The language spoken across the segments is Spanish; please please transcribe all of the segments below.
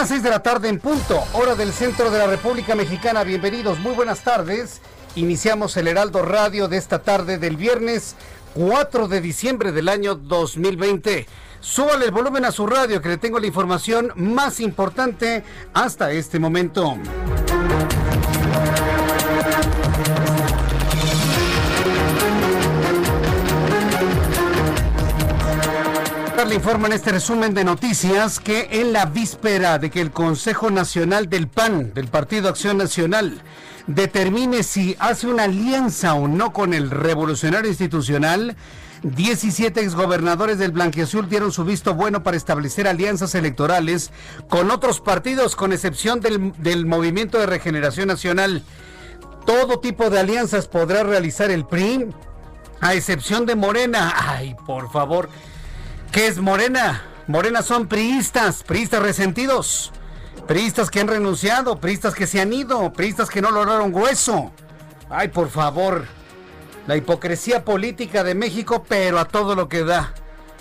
Las 6 de la tarde en punto, hora del centro de la República Mexicana. Bienvenidos, muy buenas tardes. Iniciamos el Heraldo Radio de esta tarde del viernes 4 de diciembre del año 2020. Súbale el volumen a su radio que le tengo la información más importante hasta este momento. Le informa en este resumen de noticias que en la víspera de que el Consejo Nacional del PAN, del Partido Acción Nacional, determine si hace una alianza o no con el revolucionario institucional, 17 exgobernadores del Blanquiazul dieron su visto bueno para establecer alianzas electorales con otros partidos, con excepción del Movimiento de Regeneración Nacional. Todo tipo de alianzas podrá realizar el PRI, a excepción de Morena. Ay, por favor. ¿Qué es Morena? Morena son priistas, priistas resentidos, priistas que han renunciado, priistas que se han ido, priistas que no lograron hueso. Ay, por favor, la hipocresía política de México, pero a todo lo que da.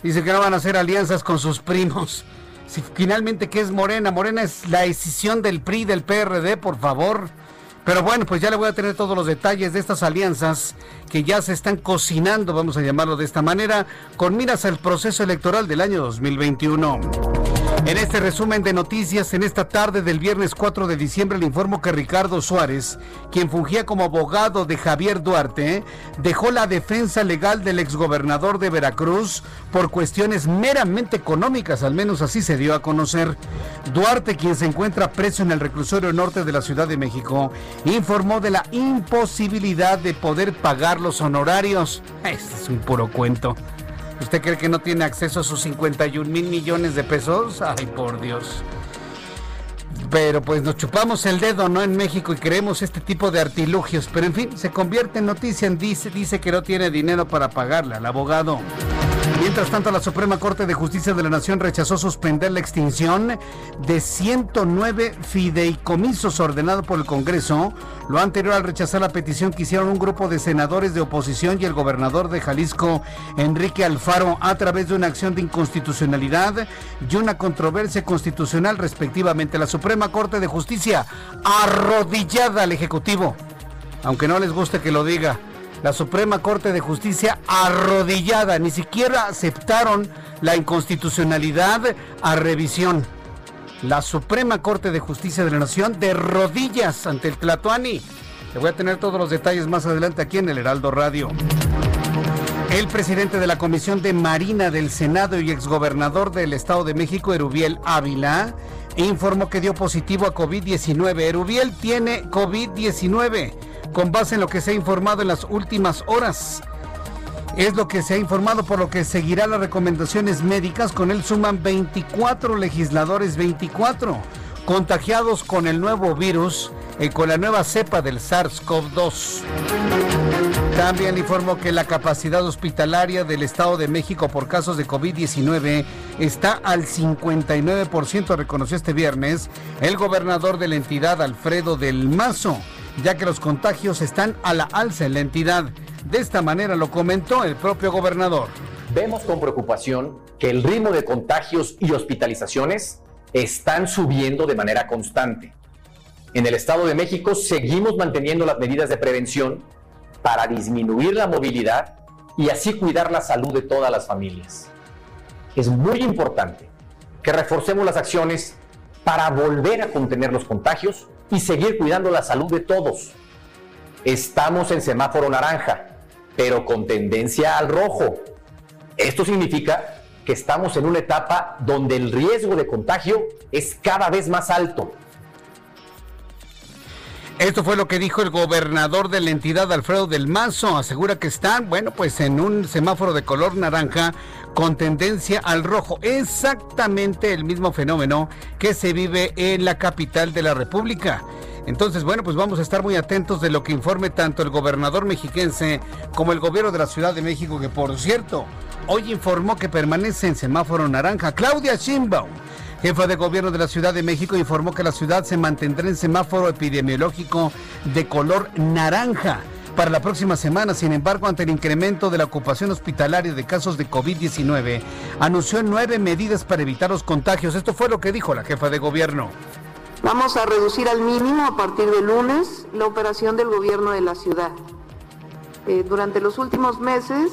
Dice que no van a hacer alianzas con sus primos. Si finalmente, ¿qué es Morena? Morena es la decisión del PRI, del PRD, por favor. Pero bueno, pues ya le voy a tener todos los detalles de estas alianzas que ya se están cocinando, vamos a llamarlo de esta manera, con miras al proceso electoral del año 2021. En este resumen de noticias, en esta tarde del viernes 4 de diciembre, le informo que Ricardo Suárez, quien fungía como abogado de Javier Duarte, dejó la defensa legal del exgobernador de Veracruz por cuestiones meramente económicas, al menos así se dio a conocer. Duarte, quien se encuentra preso en el reclusorio norte de la Ciudad de México, informó de la imposibilidad de poder pagar los honorarios. Este es un puro cuento. ¿Usted cree que no tiene acceso a sus 51 mil millones de pesos? Ay, por Dios. Pero pues nos chupamos el dedo, ¿no? En México y creemos este tipo de artilugios. Pero en fin, se convierte en noticia dice, dice que no tiene dinero para pagarle al abogado. Mientras tanto, la Suprema Corte de Justicia de la Nación rechazó suspender la extinción de 109 fideicomisos ordenado por el Congreso, lo anterior al rechazar la petición que hicieron un grupo de senadores de oposición y el gobernador de Jalisco, Enrique Alfaro, a través de una acción de inconstitucionalidad y una controversia constitucional respectivamente. La Suprema Corte de Justicia arrodillada al Ejecutivo, aunque no les guste que lo diga la Suprema Corte de Justicia arrodillada, ni siquiera aceptaron la inconstitucionalidad a revisión. La Suprema Corte de Justicia de la Nación de rodillas ante el Tlatuani. Le voy a tener todos los detalles más adelante aquí en el Heraldo Radio. El presidente de la Comisión de Marina del Senado y exgobernador del Estado de México, Erubiel Ávila, informó que dio positivo a COVID-19. Erubiel tiene COVID-19 con base en lo que se ha informado en las últimas horas. Es lo que se ha informado, por lo que seguirá las recomendaciones médicas. Con él suman 24 legisladores, 24 contagiados con el nuevo virus y con la nueva cepa del SARS-CoV-2. También informó que la capacidad hospitalaria del Estado de México por casos de COVID-19 está al 59%, reconoció este viernes el gobernador de la entidad, Alfredo del Mazo ya que los contagios están a la alza en la entidad. De esta manera lo comentó el propio gobernador. Vemos con preocupación que el ritmo de contagios y hospitalizaciones están subiendo de manera constante. En el Estado de México seguimos manteniendo las medidas de prevención para disminuir la movilidad y así cuidar la salud de todas las familias. Es muy importante que reforcemos las acciones para volver a contener los contagios y seguir cuidando la salud de todos. Estamos en semáforo naranja, pero con tendencia al rojo. Esto significa que estamos en una etapa donde el riesgo de contagio es cada vez más alto. Esto fue lo que dijo el gobernador de la entidad, Alfredo del Mazo. Asegura que están, bueno, pues en un semáforo de color naranja con tendencia al rojo. Exactamente el mismo fenómeno que se vive en la capital de la República. Entonces, bueno, pues vamos a estar muy atentos de lo que informe tanto el gobernador mexiquense como el gobierno de la Ciudad de México, que por cierto, hoy informó que permanece en semáforo naranja. Claudia Sheinbaum jefa de gobierno de la Ciudad de México, informó que la ciudad se mantendrá en semáforo epidemiológico de color naranja para la próxima semana. Sin embargo, ante el incremento de la ocupación hospitalaria de casos de COVID-19, anunció nueve medidas para evitar los contagios. Esto fue lo que dijo la jefa de gobierno. Vamos a reducir al mínimo a partir de lunes la operación del gobierno de la ciudad. Eh, durante los últimos meses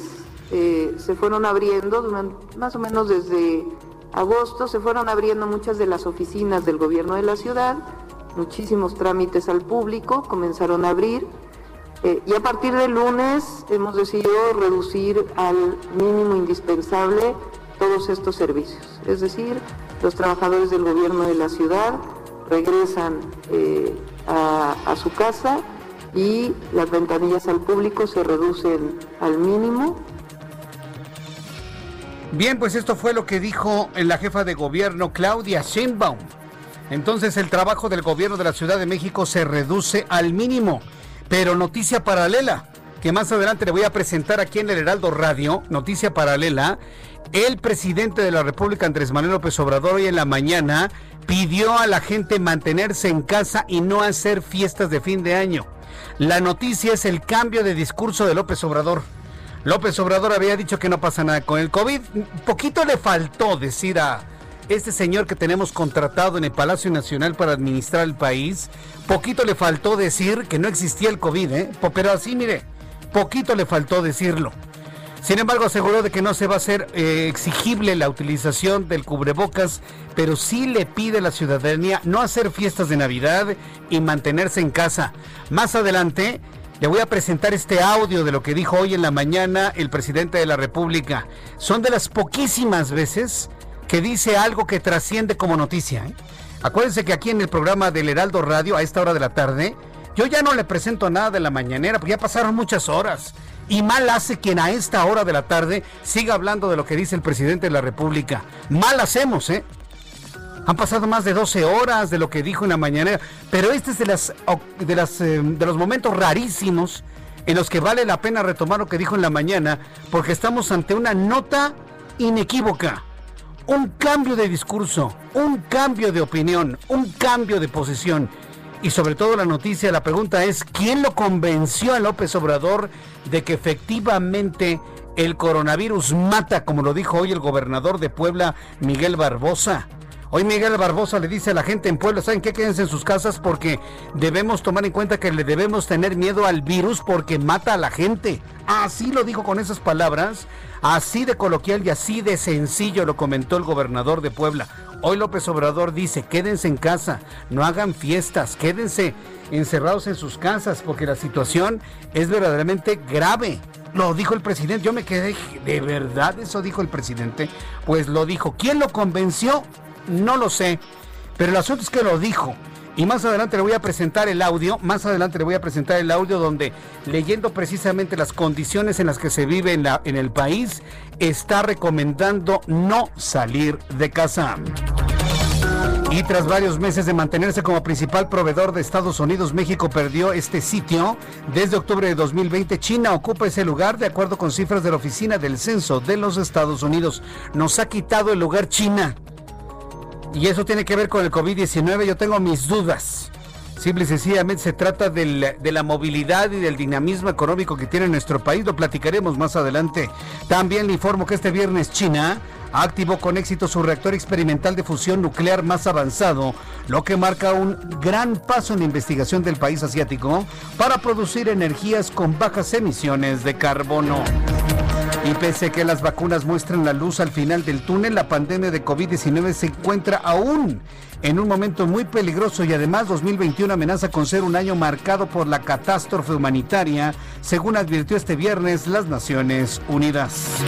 eh, se fueron abriendo, más o menos desde agosto se fueron abriendo muchas de las oficinas del gobierno de la ciudad, muchísimos trámites al público comenzaron a abrir eh, y a partir del lunes hemos decidido reducir al mínimo indispensable todos estos servicios. Es decir, los trabajadores del gobierno de la ciudad regresan eh, a, a su casa y las ventanillas al público se reducen al mínimo Bien, pues esto fue lo que dijo la jefa de gobierno Claudia Sheinbaum. Entonces el trabajo del gobierno de la Ciudad de México se reduce al mínimo. Pero noticia paralela, que más adelante le voy a presentar aquí en el Heraldo Radio, noticia paralela, el presidente de la República, Andrés Manuel López Obrador, hoy en la mañana pidió a la gente mantenerse en casa y no hacer fiestas de fin de año. La noticia es el cambio de discurso de López Obrador. López Obrador había dicho que no pasa nada con el COVID. Poquito le faltó decir a este señor que tenemos contratado en el Palacio Nacional para administrar el país, poquito le faltó decir que no existía el COVID, ¿eh? pero así, mire, poquito le faltó decirlo. Sin embargo, aseguró de que no se va a hacer eh, exigible la utilización del cubrebocas, pero sí le pide a la ciudadanía no hacer fiestas de Navidad y mantenerse en casa. Más adelante le voy a presentar este audio de lo que dijo hoy en la mañana el presidente de la República. Son de las poquísimas veces que dice algo que trasciende como noticia. ¿eh? Acuérdense que aquí en el programa del Heraldo Radio, a esta hora de la tarde, yo ya no le presento nada de la mañanera, porque ya pasaron muchas horas. Y mal hace quien a esta hora de la tarde siga hablando de lo que dice el presidente de la República. Mal hacemos, ¿eh? Han pasado más de 12 horas de lo que dijo en la mañana, pero este es de, las, de, las, eh, de los momentos rarísimos en los que vale la pena retomar lo que dijo en la mañana, porque estamos ante una nota inequívoca, un cambio de discurso, un cambio de opinión, un cambio de posición. Y sobre todo la noticia, la pregunta es, ¿quién lo convenció a López Obrador de que efectivamente el coronavirus mata, como lo dijo hoy el gobernador de Puebla, Miguel Barbosa? Hoy Miguel Barbosa le dice a la gente en Puebla, ¿saben qué? Quédense en sus casas porque debemos tomar en cuenta que le debemos tener miedo al virus porque mata a la gente. Así lo dijo con esas palabras, así de coloquial y así de sencillo lo comentó el gobernador de Puebla. Hoy López Obrador dice, quédense en casa, no hagan fiestas, quédense encerrados en sus casas porque la situación es verdaderamente grave. Lo dijo el presidente, yo me quedé, ¿de verdad eso dijo el presidente? Pues lo dijo. ¿Quién lo convenció? No lo sé, pero el asunto es que lo dijo. Y más adelante le voy a presentar el audio, más adelante le voy a presentar el audio donde leyendo precisamente las condiciones en las que se vive en, la, en el país, está recomendando no salir de casa. Y tras varios meses de mantenerse como principal proveedor de Estados Unidos, México perdió este sitio. Desde octubre de 2020, China ocupa ese lugar de acuerdo con cifras de la Oficina del Censo de los Estados Unidos. Nos ha quitado el lugar China. Y eso tiene que ver con el COVID-19. Yo tengo mis dudas. Simple y sencillamente se trata de la movilidad y del dinamismo económico que tiene nuestro país. Lo platicaremos más adelante. También le informo que este viernes China activó con éxito su reactor experimental de fusión nuclear más avanzado, lo que marca un gran paso en la investigación del país asiático para producir energías con bajas emisiones de carbono. Y pese a que las vacunas muestran la luz al final del túnel, la pandemia de COVID-19 se encuentra aún en un momento muy peligroso y además 2021 amenaza con ser un año marcado por la catástrofe humanitaria, según advirtió este viernes las Naciones Unidas.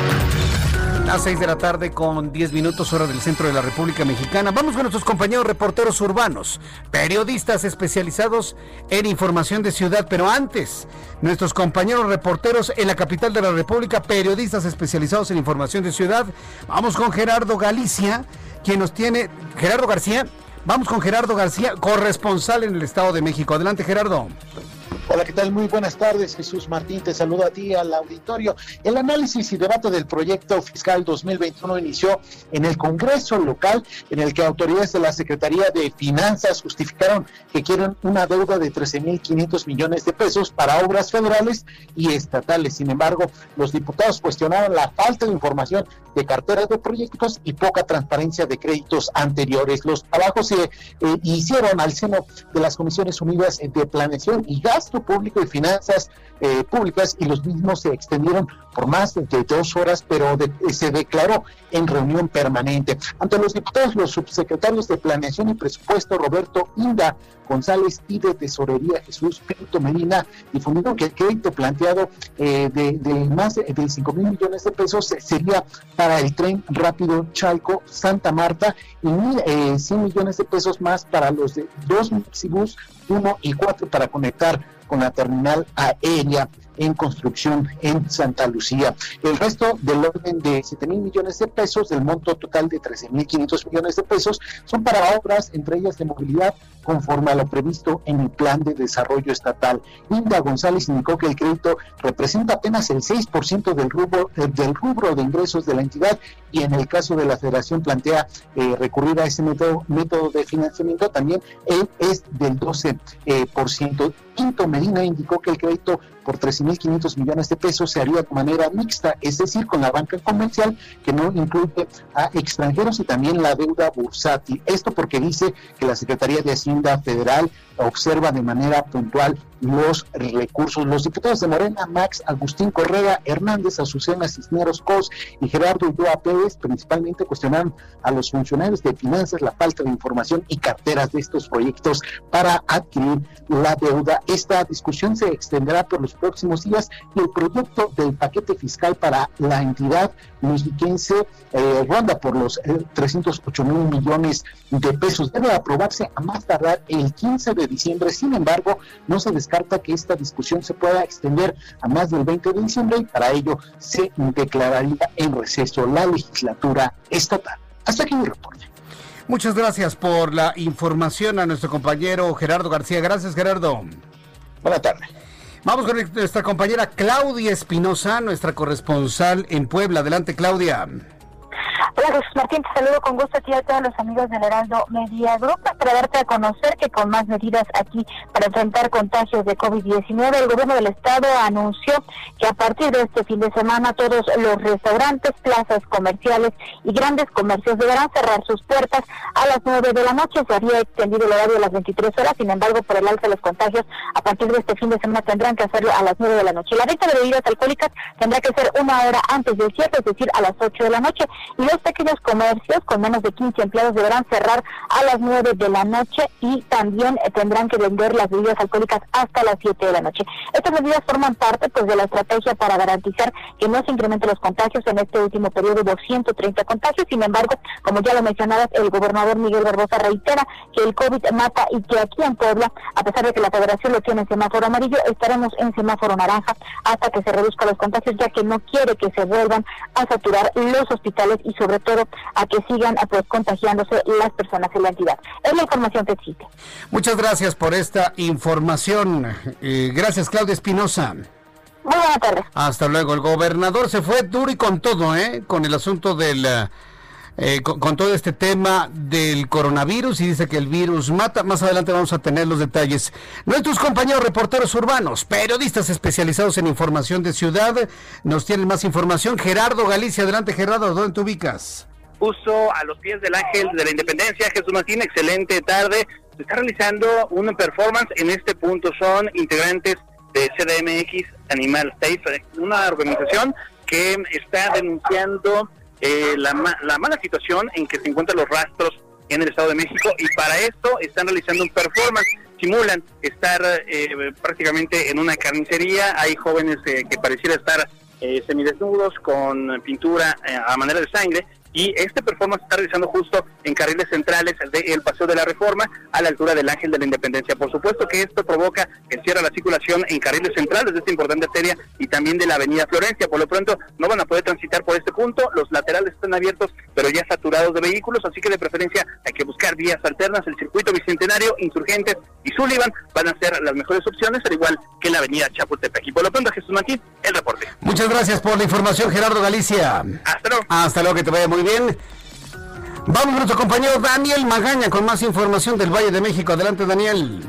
A 6 de la tarde con 10 minutos hora del centro de la República Mexicana. Vamos con nuestros compañeros reporteros urbanos, periodistas especializados en información de ciudad, pero antes, nuestros compañeros reporteros en la capital de la República, periodistas especializados en información de ciudad. Vamos con Gerardo Galicia, quien nos tiene, Gerardo García, vamos con Gerardo García, corresponsal en el Estado de México. Adelante Gerardo. Hola, ¿qué tal? Muy buenas tardes, Jesús Martín. Te saludo a ti, al auditorio. El análisis y debate del proyecto fiscal 2021 inició en el Congreso local, en el que autoridades de la Secretaría de Finanzas justificaron que quieren una deuda de 13.500 millones de pesos para obras federales y estatales. Sin embargo, los diputados cuestionaron la falta de información de carteras de proyectos y poca transparencia de créditos anteriores. Los trabajos se eh, hicieron al seno de las Comisiones Unidas de Planeación y Gasto Público y Finanzas eh, Públicas y los mismos se extendieron por más de dos horas, pero se declaró en reunión permanente. Ante los diputados, los subsecretarios de Planeación y Presupuesto, Roberto Inda González y de Tesorería, Jesús Pinto Medina, difundieron que el crédito planteado eh, de, más de, 5 mil millones de pesos sería para el tren rápido Chalco Santa Marta y mil, 100 eh, millones de pesos más para los de dos Mexibus 1 y 4 para conectar con la terminal aérea en construcción en Santa Lucía. El resto del orden de 7 mil millones de pesos, del monto total de 13 mil 500 millones de pesos, son para obras, entre ellas de movilidad, conforme a lo previsto en el plan de desarrollo estatal. Linda González indicó que el crédito representa apenas el 6% del rubro, eh, del rubro de ingresos de la entidad y en el caso de la federación plantea eh, recurrir a ese método, de financiamiento también él es del 12%. Eh, por ciento. Quinto Medina indicó que el crédito por 13.500 millones de pesos se haría de manera mixta, es decir, con la banca comercial que no incluye a extranjeros y también la deuda bursátil. Esto porque dice que la Secretaría de Hacienda Federal observa de manera puntual los recursos. Los diputados de Morena, Max Agustín Correa Hernández, Azucena Cisneros Cos y Gerardo Ulloa Pérez, principalmente cuestionaron a los funcionarios de finanzas la falta de información y carteras de estos proyectos para adquirir la deuda. Esta discusión se extenderá por los próximos días y el proyecto del paquete fiscal para la entidad mexiquense eh, ronda por los 308 eh, mil millones de pesos. Debe aprobarse a más tardar el 15 de diciembre. Sin embargo, no se descarta que esta discusión se pueda extender a más del 20 de diciembre y para ello se declararía en receso la legislatura estatal. Hasta aquí mi reporte. Muchas gracias por la información a nuestro compañero Gerardo García. Gracias, Gerardo. Buenas tardes. Vamos con nuestra compañera Claudia Espinosa, nuestra corresponsal en Puebla. Adelante, Claudia. Hola Jesús Martín, te saludo con gusto aquí a todos los amigos del Heraldo Media Group para darte a conocer que con más medidas aquí para enfrentar contagios de COVID-19, el gobierno del estado anunció que a partir de este fin de semana todos los restaurantes, plazas comerciales y grandes comercios deberán cerrar sus puertas a las 9 de la noche. Se había extendido el horario a las 23 horas, sin embargo, por el alza de los contagios, a partir de este fin de semana tendrán que hacerlo a las 9 de la noche. La venta de bebidas alcohólicas tendrá que ser una hora antes del cierre, es decir, a las 8 de la noche. Y los pequeños comercios con menos de 15 empleados deberán cerrar a las 9 de la noche y también eh, tendrán que vender las bebidas alcohólicas hasta las 7 de la noche. Estas medidas forman parte pues de la estrategia para garantizar que no se incrementen los contagios. En este último periodo hubo 130 contagios. Sin embargo, como ya lo mencionabas, el gobernador Miguel Barbosa reitera que el COVID mata y que aquí en Puebla, a pesar de que la federación lo tiene en semáforo amarillo, estaremos en semáforo naranja hasta que se reduzcan los contagios, ya que no quiere que se vuelvan a saturar los hospitales y sobre todo a que sigan pues, contagiándose las personas en la entidad. Es la información que existe. Muchas gracias por esta información. Eh, gracias, Claudia Espinosa. Muy buenas tardes. Hasta luego. El gobernador se fue duro y con todo, ¿eh? Con el asunto del... Eh, con, todo este tema del coronavirus y dice que el virus mata. Más adelante vamos a tener los detalles. Nuestros compañeros reporteros urbanos, periodistas especializados en información de ciudad, nos tienen más información. Gerardo Galicia, adelante Gerardo, ¿dónde te ubicas? justo a los pies del Ángel de la Independencia. Jesús Martín, excelente tarde. Se está realizando una performance en este punto. Son integrantes de CDMX Animal Safe, una organización que está denunciando eh, la, la mala situación en que se encuentran los rastros en el Estado de México y para esto están realizando un performance. Simulan estar eh, prácticamente en una carnicería. Hay jóvenes eh, que pareciera estar eh, semidesnudos con pintura eh, a manera de sangre y este performance está realizando justo en carriles centrales del Paseo de la Reforma a la altura del Ángel de la Independencia. Por supuesto que esto provoca que cierra la circulación en carriles centrales de esta importante arteria y también de la Avenida Florencia. Por lo pronto no van a poder transitar por este punto, los laterales están abiertos pero ya saturados de vehículos, así que de preferencia hay que buscar vías alternas. El circuito Bicentenario, Insurgentes y Sullivan van a ser las mejores opciones, al igual que la Avenida Chapultepec. Y por lo pronto, Jesús Martín, el reporte. Muchas gracias por la información, Gerardo Galicia. Hasta luego. Hasta luego, que te vaya muy bien. Vamos nuestro compañero Daniel Magaña con más información del Valle de México. Adelante, Daniel.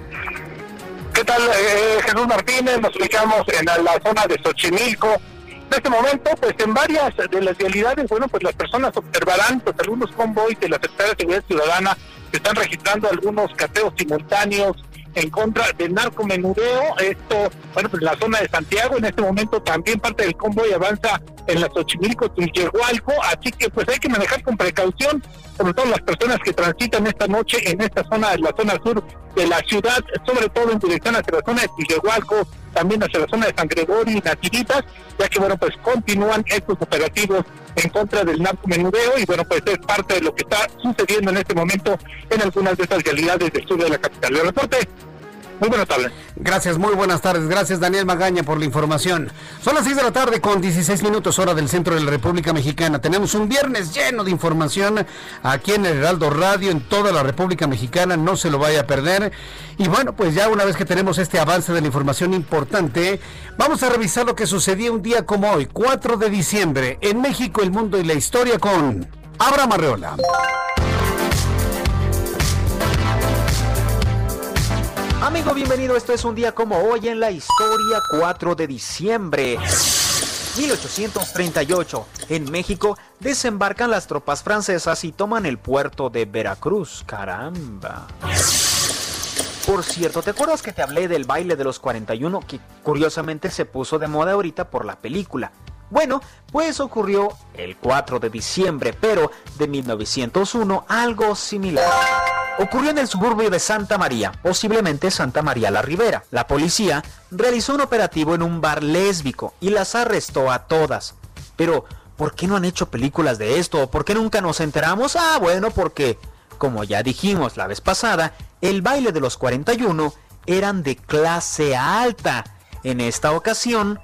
¿Qué tal, eh, Jesús Martínez? Nos ubicamos en la, la zona de Xochimilco. En este momento, pues en varias de las realidades, bueno, pues las personas observarán pues algunos convoys de la Secretaría de Seguridad Ciudadana que están registrando algunos cateos simultáneos en contra del narcomenudeo. Esto, bueno, pues la zona de Santiago, en este momento también parte del convoy avanza en la Xochimilco, Tulyehualco, así que pues hay que manejar con precaución, sobre todo las personas que transitan esta noche en esta zona, en la zona sur de la ciudad, sobre todo en dirección hacia la zona de Tulyehualco, también hacia la zona de San Gregorio y Natiritas, ya que bueno, pues continúan estos operativos en contra del narcomenudeo y bueno, pues es parte de lo que está sucediendo en este momento en algunas de estas realidades del sur de la capital. El reporte, muy buenas tardes. Gracias, muy buenas tardes. Gracias, Daniel Magaña, por la información. Son las 6 de la tarde con 16 minutos hora del centro de la República Mexicana. Tenemos un viernes lleno de información aquí en el Heraldo Radio, en toda la República Mexicana. No se lo vaya a perder. Y bueno, pues ya una vez que tenemos este avance de la información importante, vamos a revisar lo que sucedía un día como hoy, 4 de diciembre, en México, el mundo y la historia con Abraham Arreola. Amigo, bienvenido. Esto es un día como hoy en la historia 4 de diciembre. 1838. En México desembarcan las tropas francesas y toman el puerto de Veracruz. Caramba. Por cierto, ¿te acuerdas que te hablé del baile de los 41 que curiosamente se puso de moda ahorita por la película? Bueno, pues ocurrió el 4 de diciembre, pero de 1901 algo similar. Ocurrió en el suburbio de Santa María, posiblemente Santa María la Ribera. La policía realizó un operativo en un bar lésbico y las arrestó a todas. Pero, ¿por qué no han hecho películas de esto? ¿Por qué nunca nos enteramos? Ah, bueno, porque, como ya dijimos la vez pasada, el baile de los 41 eran de clase alta. En esta ocasión,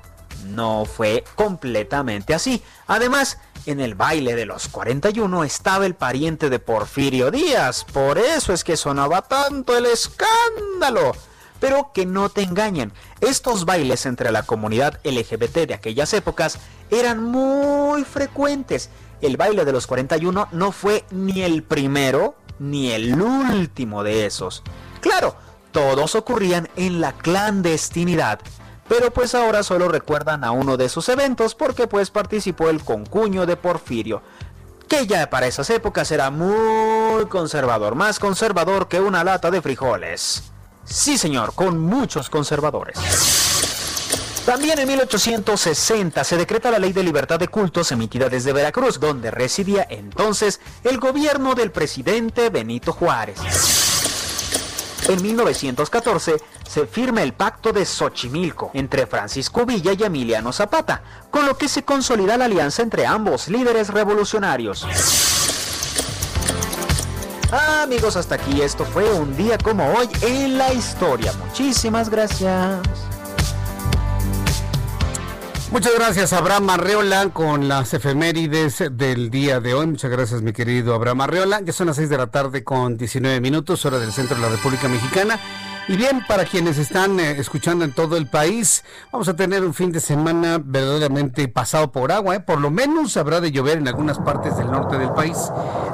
no fue completamente así. Además, en el baile de los 41 estaba el pariente de Porfirio Díaz, por eso es que sonaba tanto el escándalo. Pero que no te engañen, estos bailes entre la comunidad LGBT de aquellas épocas eran muy frecuentes. El baile de los 41 no fue ni el primero ni el último de esos. Claro, todos ocurrían en la clandestinidad pero pues ahora solo recuerdan a uno de esos eventos porque pues participó el concuño de Porfirio, que ya para esas épocas era muy conservador, más conservador que una lata de frijoles. Sí señor, con muchos conservadores. También en 1860 se decreta la Ley de Libertad de Cultos emitida desde Veracruz, donde residía entonces el gobierno del presidente Benito Juárez. En 1914 se firma el Pacto de Xochimilco entre Francisco Villa y Emiliano Zapata, con lo que se consolida la alianza entre ambos líderes revolucionarios. Amigos, hasta aquí esto fue un día como hoy en la historia. Muchísimas gracias. Muchas gracias, Abraham Arreola, con las efemérides del día de hoy. Muchas gracias, mi querido Abraham Arreola. Ya son las 6 de la tarde con 19 minutos, hora del centro de la República Mexicana. Y bien, para quienes están eh, escuchando en todo el país, vamos a tener un fin de semana verdaderamente pasado por agua. ¿eh? Por lo menos habrá de llover en algunas partes del norte del país.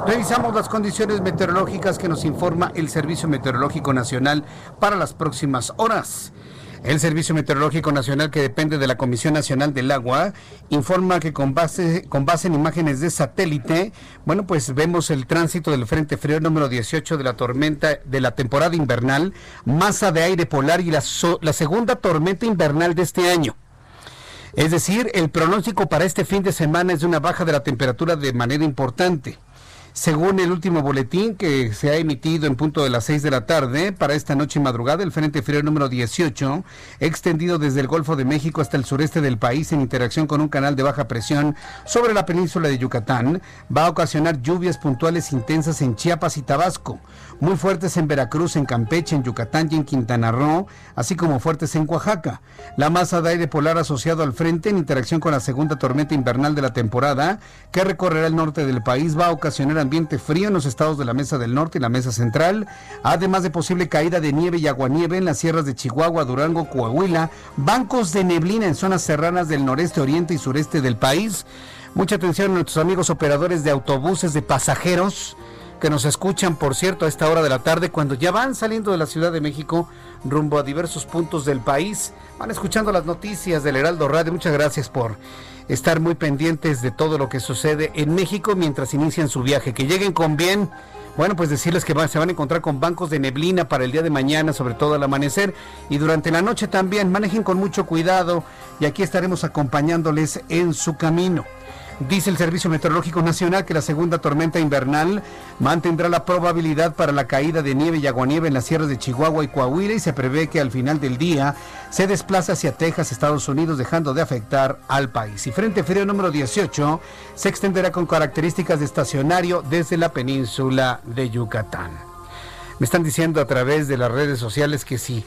Revisamos las condiciones meteorológicas que nos informa el Servicio Meteorológico Nacional para las próximas horas. El Servicio Meteorológico Nacional, que depende de la Comisión Nacional del Agua, informa que con base, con base en imágenes de satélite, bueno, pues vemos el tránsito del Frente Frío número 18 de la tormenta de la temporada invernal, masa de aire polar y la, la segunda tormenta invernal de este año. Es decir, el pronóstico para este fin de semana es de una baja de la temperatura de manera importante. Según el último boletín que se ha emitido en punto de las 6 de la tarde, para esta noche y madrugada, el Frente Frío número 18, extendido desde el Golfo de México hasta el sureste del país en interacción con un canal de baja presión sobre la península de Yucatán, va a ocasionar lluvias puntuales intensas en Chiapas y Tabasco, muy fuertes en Veracruz, en Campeche, en Yucatán y en Quintana Roo, así como fuertes en Oaxaca. La masa de aire polar asociado al frente en interacción con la segunda tormenta invernal de la temporada, que recorrerá el norte del país, va a ocasionar ambiente frío en los estados de la Mesa del Norte y la Mesa Central, además de posible caída de nieve y aguanieve en las sierras de Chihuahua, Durango, Coahuila, bancos de neblina en zonas serranas del noreste, oriente y sureste del país. Mucha atención a nuestros amigos operadores de autobuses de pasajeros que nos escuchan, por cierto, a esta hora de la tarde, cuando ya van saliendo de la Ciudad de México rumbo a diversos puntos del país, van escuchando las noticias del Heraldo Radio. Muchas gracias por estar muy pendientes de todo lo que sucede en México mientras inician su viaje. Que lleguen con bien. Bueno, pues decirles que se van a encontrar con bancos de neblina para el día de mañana, sobre todo al amanecer, y durante la noche también. Manejen con mucho cuidado y aquí estaremos acompañándoles en su camino. Dice el Servicio Meteorológico Nacional que la segunda tormenta invernal mantendrá la probabilidad para la caída de nieve y aguanieve en las sierras de Chihuahua y Coahuila y se prevé que al final del día se desplaza hacia Texas, Estados Unidos, dejando de afectar al país. Y Frente Frío número 18 se extenderá con características de estacionario desde la península de Yucatán. Me están diciendo a través de las redes sociales que si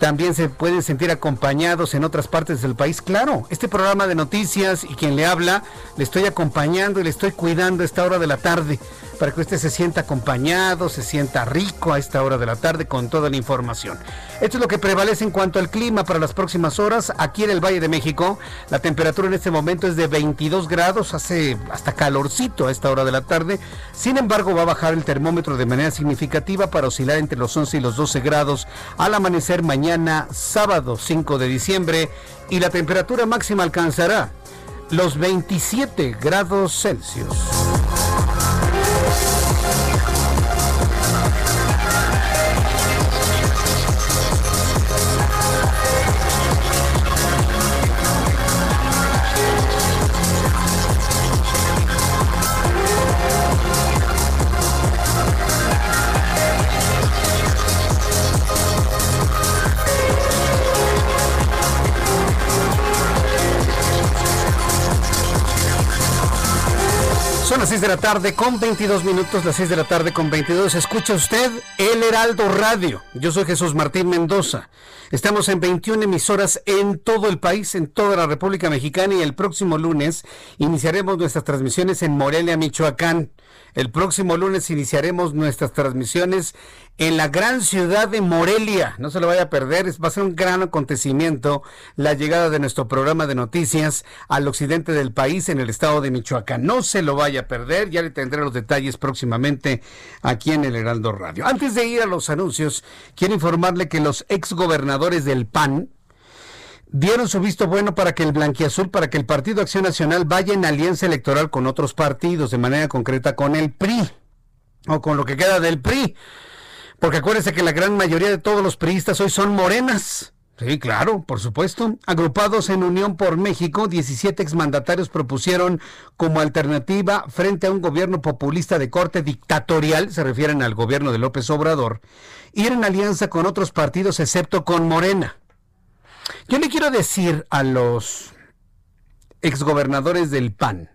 también se pueden sentir acompañados en otras partes del país. Claro, este programa de noticias y quien le habla, le estoy acompañando y le estoy cuidando a esta hora de la tarde para que usted se sienta acompañado, se sienta rico a esta hora de la tarde con toda la información. Esto es lo que prevalece en cuanto al clima para las próximas horas. Aquí en el Valle de México, la temperatura en este momento es de 22 grados, hace hasta calorcito a esta hora de la tarde. Sin embargo, va a bajar el termómetro de manera significativa para oscilar entre los 11 y los 12 grados al amanecer mañana, sábado 5 de diciembre, y la temperatura máxima alcanzará los 27 grados Celsius. 6 de la tarde con 22 minutos, las 6 de la tarde con 22. Escucha usted El Heraldo Radio. Yo soy Jesús Martín Mendoza. Estamos en 21 emisoras en todo el país, en toda la República Mexicana y el próximo lunes iniciaremos nuestras transmisiones en Morelia, Michoacán. El próximo lunes iniciaremos nuestras transmisiones en la gran ciudad de Morelia. No se lo vaya a perder, va a ser un gran acontecimiento la llegada de nuestro programa de noticias al occidente del país en el estado de Michoacán. No se lo vaya a perder, ya le tendré los detalles próximamente aquí en el Heraldo Radio. Antes de ir a los anuncios, quiero informarle que los exgobernadores del PAN, dieron su visto bueno para que el blanquiazul, para que el Partido Acción Nacional vaya en alianza electoral con otros partidos, de manera concreta con el PRI, o con lo que queda del PRI. Porque acuérdense que la gran mayoría de todos los priistas hoy son morenas. Sí, claro, por supuesto. Agrupados en Unión por México, 17 exmandatarios propusieron como alternativa frente a un gobierno populista de corte dictatorial, se refieren al gobierno de López Obrador, ir en alianza con otros partidos excepto con Morena. Yo le quiero decir a los exgobernadores del PAN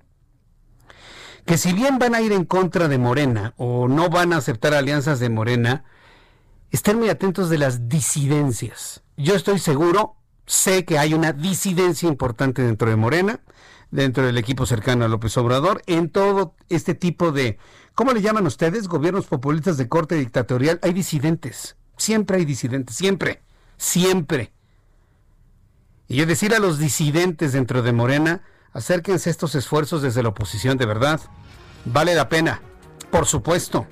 que si bien van a ir en contra de Morena o no van a aceptar alianzas de Morena, estén muy atentos de las disidencias. Yo estoy seguro, sé que hay una disidencia importante dentro de Morena, dentro del equipo cercano a López Obrador, en todo este tipo de, ¿cómo le llaman ustedes? Gobiernos populistas de corte dictatorial. Hay disidentes, siempre hay disidentes, siempre, siempre. Y yo decir a los disidentes dentro de Morena, acérquense a estos esfuerzos desde la oposición, de verdad. Vale la pena, por supuesto.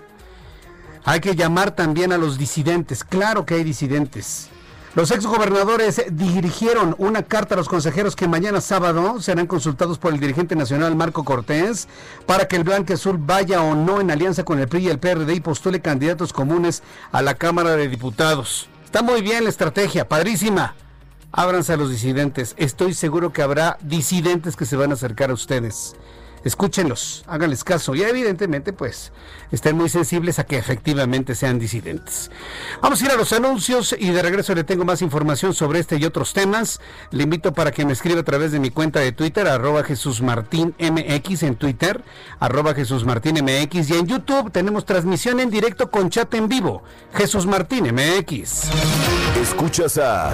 Hay que llamar también a los disidentes. Claro que hay disidentes. Los exgobernadores dirigieron una carta a los consejeros que mañana sábado serán consultados por el dirigente nacional Marco Cortés para que el Blanque Azul vaya o no en alianza con el PRI y el PRD y postule candidatos comunes a la Cámara de Diputados. Está muy bien la estrategia, padrísima. Ábranse a los disidentes. Estoy seguro que habrá disidentes que se van a acercar a ustedes escúchenlos, háganles caso y evidentemente pues estén muy sensibles a que efectivamente sean disidentes. Vamos a ir a los anuncios y de regreso le tengo más información sobre este y otros temas. Le invito para que me escriba a través de mi cuenta de Twitter, arroba Jesús Martín MX en Twitter, arroba Jesús Martín MX y en YouTube tenemos transmisión en directo con chat en vivo, Jesús Martín MX. Escuchas a...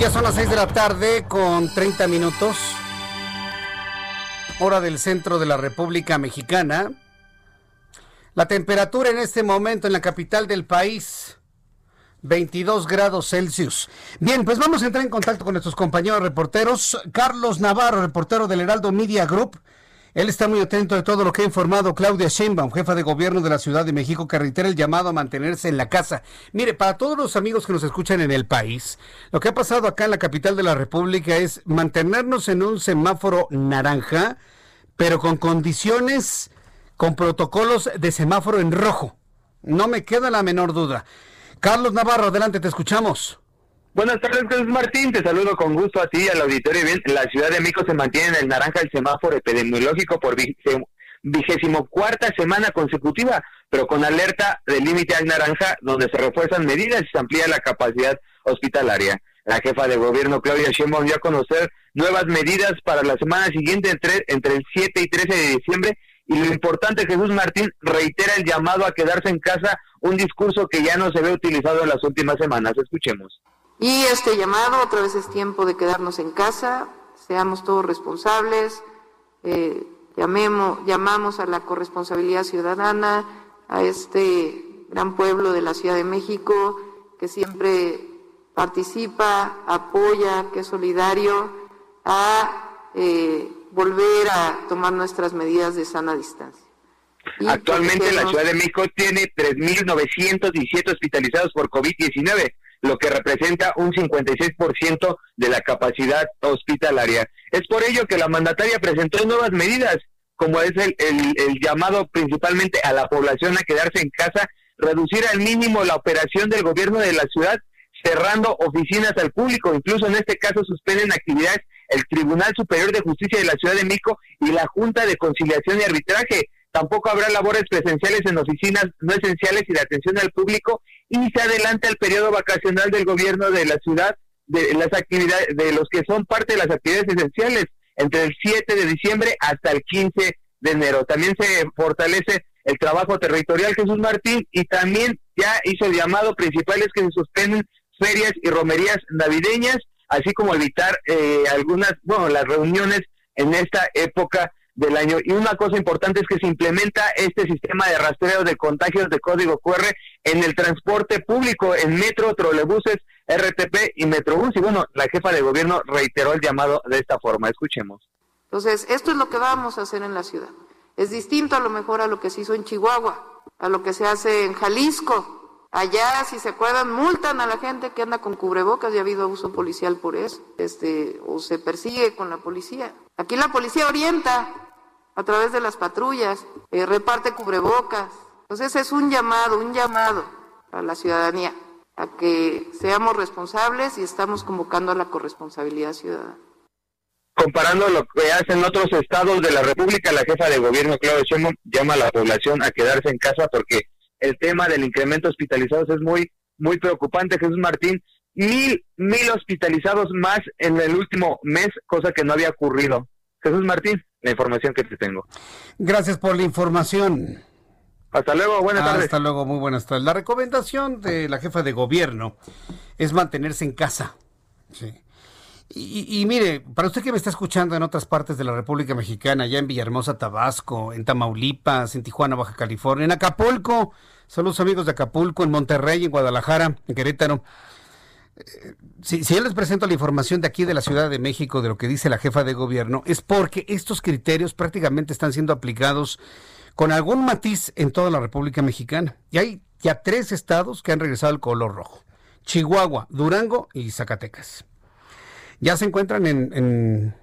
Ya son las 6 de la tarde con 30 minutos. Hora del centro de la República Mexicana. La temperatura en este momento en la capital del país, 22 grados Celsius. Bien, pues vamos a entrar en contacto con nuestros compañeros reporteros. Carlos Navarro, reportero del Heraldo Media Group. Él está muy atento de todo lo que ha informado Claudia Sheinbaum, jefa de gobierno de la Ciudad de México, que reitera el llamado a mantenerse en la casa. Mire, para todos los amigos que nos escuchan en el país, lo que ha pasado acá en la capital de la República es mantenernos en un semáforo naranja, pero con condiciones, con protocolos de semáforo en rojo. No me queda la menor duda. Carlos Navarro, adelante, te escuchamos. Buenas tardes, Jesús Martín. Te saludo con gusto a ti y al auditorio. Bien, la Ciudad de México se mantiene en el naranja del semáforo epidemiológico por vigésimo cuarta semana consecutiva, pero con alerta de límite al naranja, donde se refuerzan medidas y se amplía la capacidad hospitalaria. La jefa de gobierno, Claudia Sheinbaum, dio a conocer nuevas medidas para la semana siguiente entre, entre el 7 y 13 de diciembre. Y lo importante, Jesús Martín reitera el llamado a quedarse en casa, un discurso que ya no se ve utilizado en las últimas semanas. Escuchemos. Y este llamado, otra vez es tiempo de quedarnos en casa, seamos todos responsables, eh, llamemos, llamamos a la corresponsabilidad ciudadana, a este gran pueblo de la Ciudad de México que siempre participa, apoya, que es solidario, a eh, volver a tomar nuestras medidas de sana distancia. Actualmente la Ciudad de México tiene 3.917 hospitalizados por COVID-19 lo que representa un 56% de la capacidad hospitalaria. Es por ello que la mandataria presentó nuevas medidas, como es el, el, llamado principalmente a la población a quedarse en casa, reducir al mínimo la operación del gobierno de la ciudad, cerrando oficinas al público, incluso en este caso suspenden actividades el Tribunal Superior de Justicia de la Ciudad de México y la Junta de Conciliación y Arbitraje. Tampoco habrá labores presenciales en oficinas no esenciales y de atención al público y se adelanta el periodo vacacional del gobierno de la ciudad de las actividades de los que son parte de las actividades esenciales entre el 7 de diciembre hasta el 15 de enero. También se fortalece el trabajo territorial Jesús Martín y también ya hizo el llamado principal es que se suspenden ferias y romerías navideñas, así como evitar eh, algunas, bueno, las reuniones en esta época del año. Y una cosa importante es que se implementa este sistema de rastreo de contagios de código QR en el transporte público, en metro, trolebuses, RTP y Metrobús. Y bueno, la jefa de gobierno reiteró el llamado de esta forma. Escuchemos. Entonces, esto es lo que vamos a hacer en la ciudad. Es distinto a lo mejor a lo que se hizo en Chihuahua, a lo que se hace en Jalisco. Allá, si se acuerdan, multan a la gente que anda con cubrebocas y ha habido abuso policial por eso, este, o se persigue con la policía. Aquí la policía orienta a través de las patrullas, eh, reparte cubrebocas. Entonces es un llamado, un llamado a la ciudadanía a que seamos responsables y estamos convocando a la corresponsabilidad ciudadana. Comparando lo que hacen otros estados de la República, la jefa de gobierno, Claudia Sheinbaum, llama a la población a quedarse en casa porque el tema del incremento de hospitalizados es muy, muy preocupante. Jesús Martín, mil, mil hospitalizados más en el último mes, cosa que no había ocurrido. Jesús Martín la información que te tengo. Gracias por la información. Hasta luego, buenas tardes. Hasta luego, muy buenas tardes. La recomendación de la jefa de gobierno es mantenerse en casa. Sí. Y, mire, para usted que me está escuchando en otras partes de la República Mexicana, ya en Villahermosa, Tabasco, en Tamaulipas, en Tijuana, Baja California, en Acapulco, saludos amigos de Acapulco, en Monterrey, en Guadalajara, en Querétaro. Si, si yo les presento la información de aquí de la Ciudad de México, de lo que dice la jefa de gobierno, es porque estos criterios prácticamente están siendo aplicados con algún matiz en toda la República Mexicana. Y hay ya tres estados que han regresado al color rojo. Chihuahua, Durango y Zacatecas ya se encuentran en,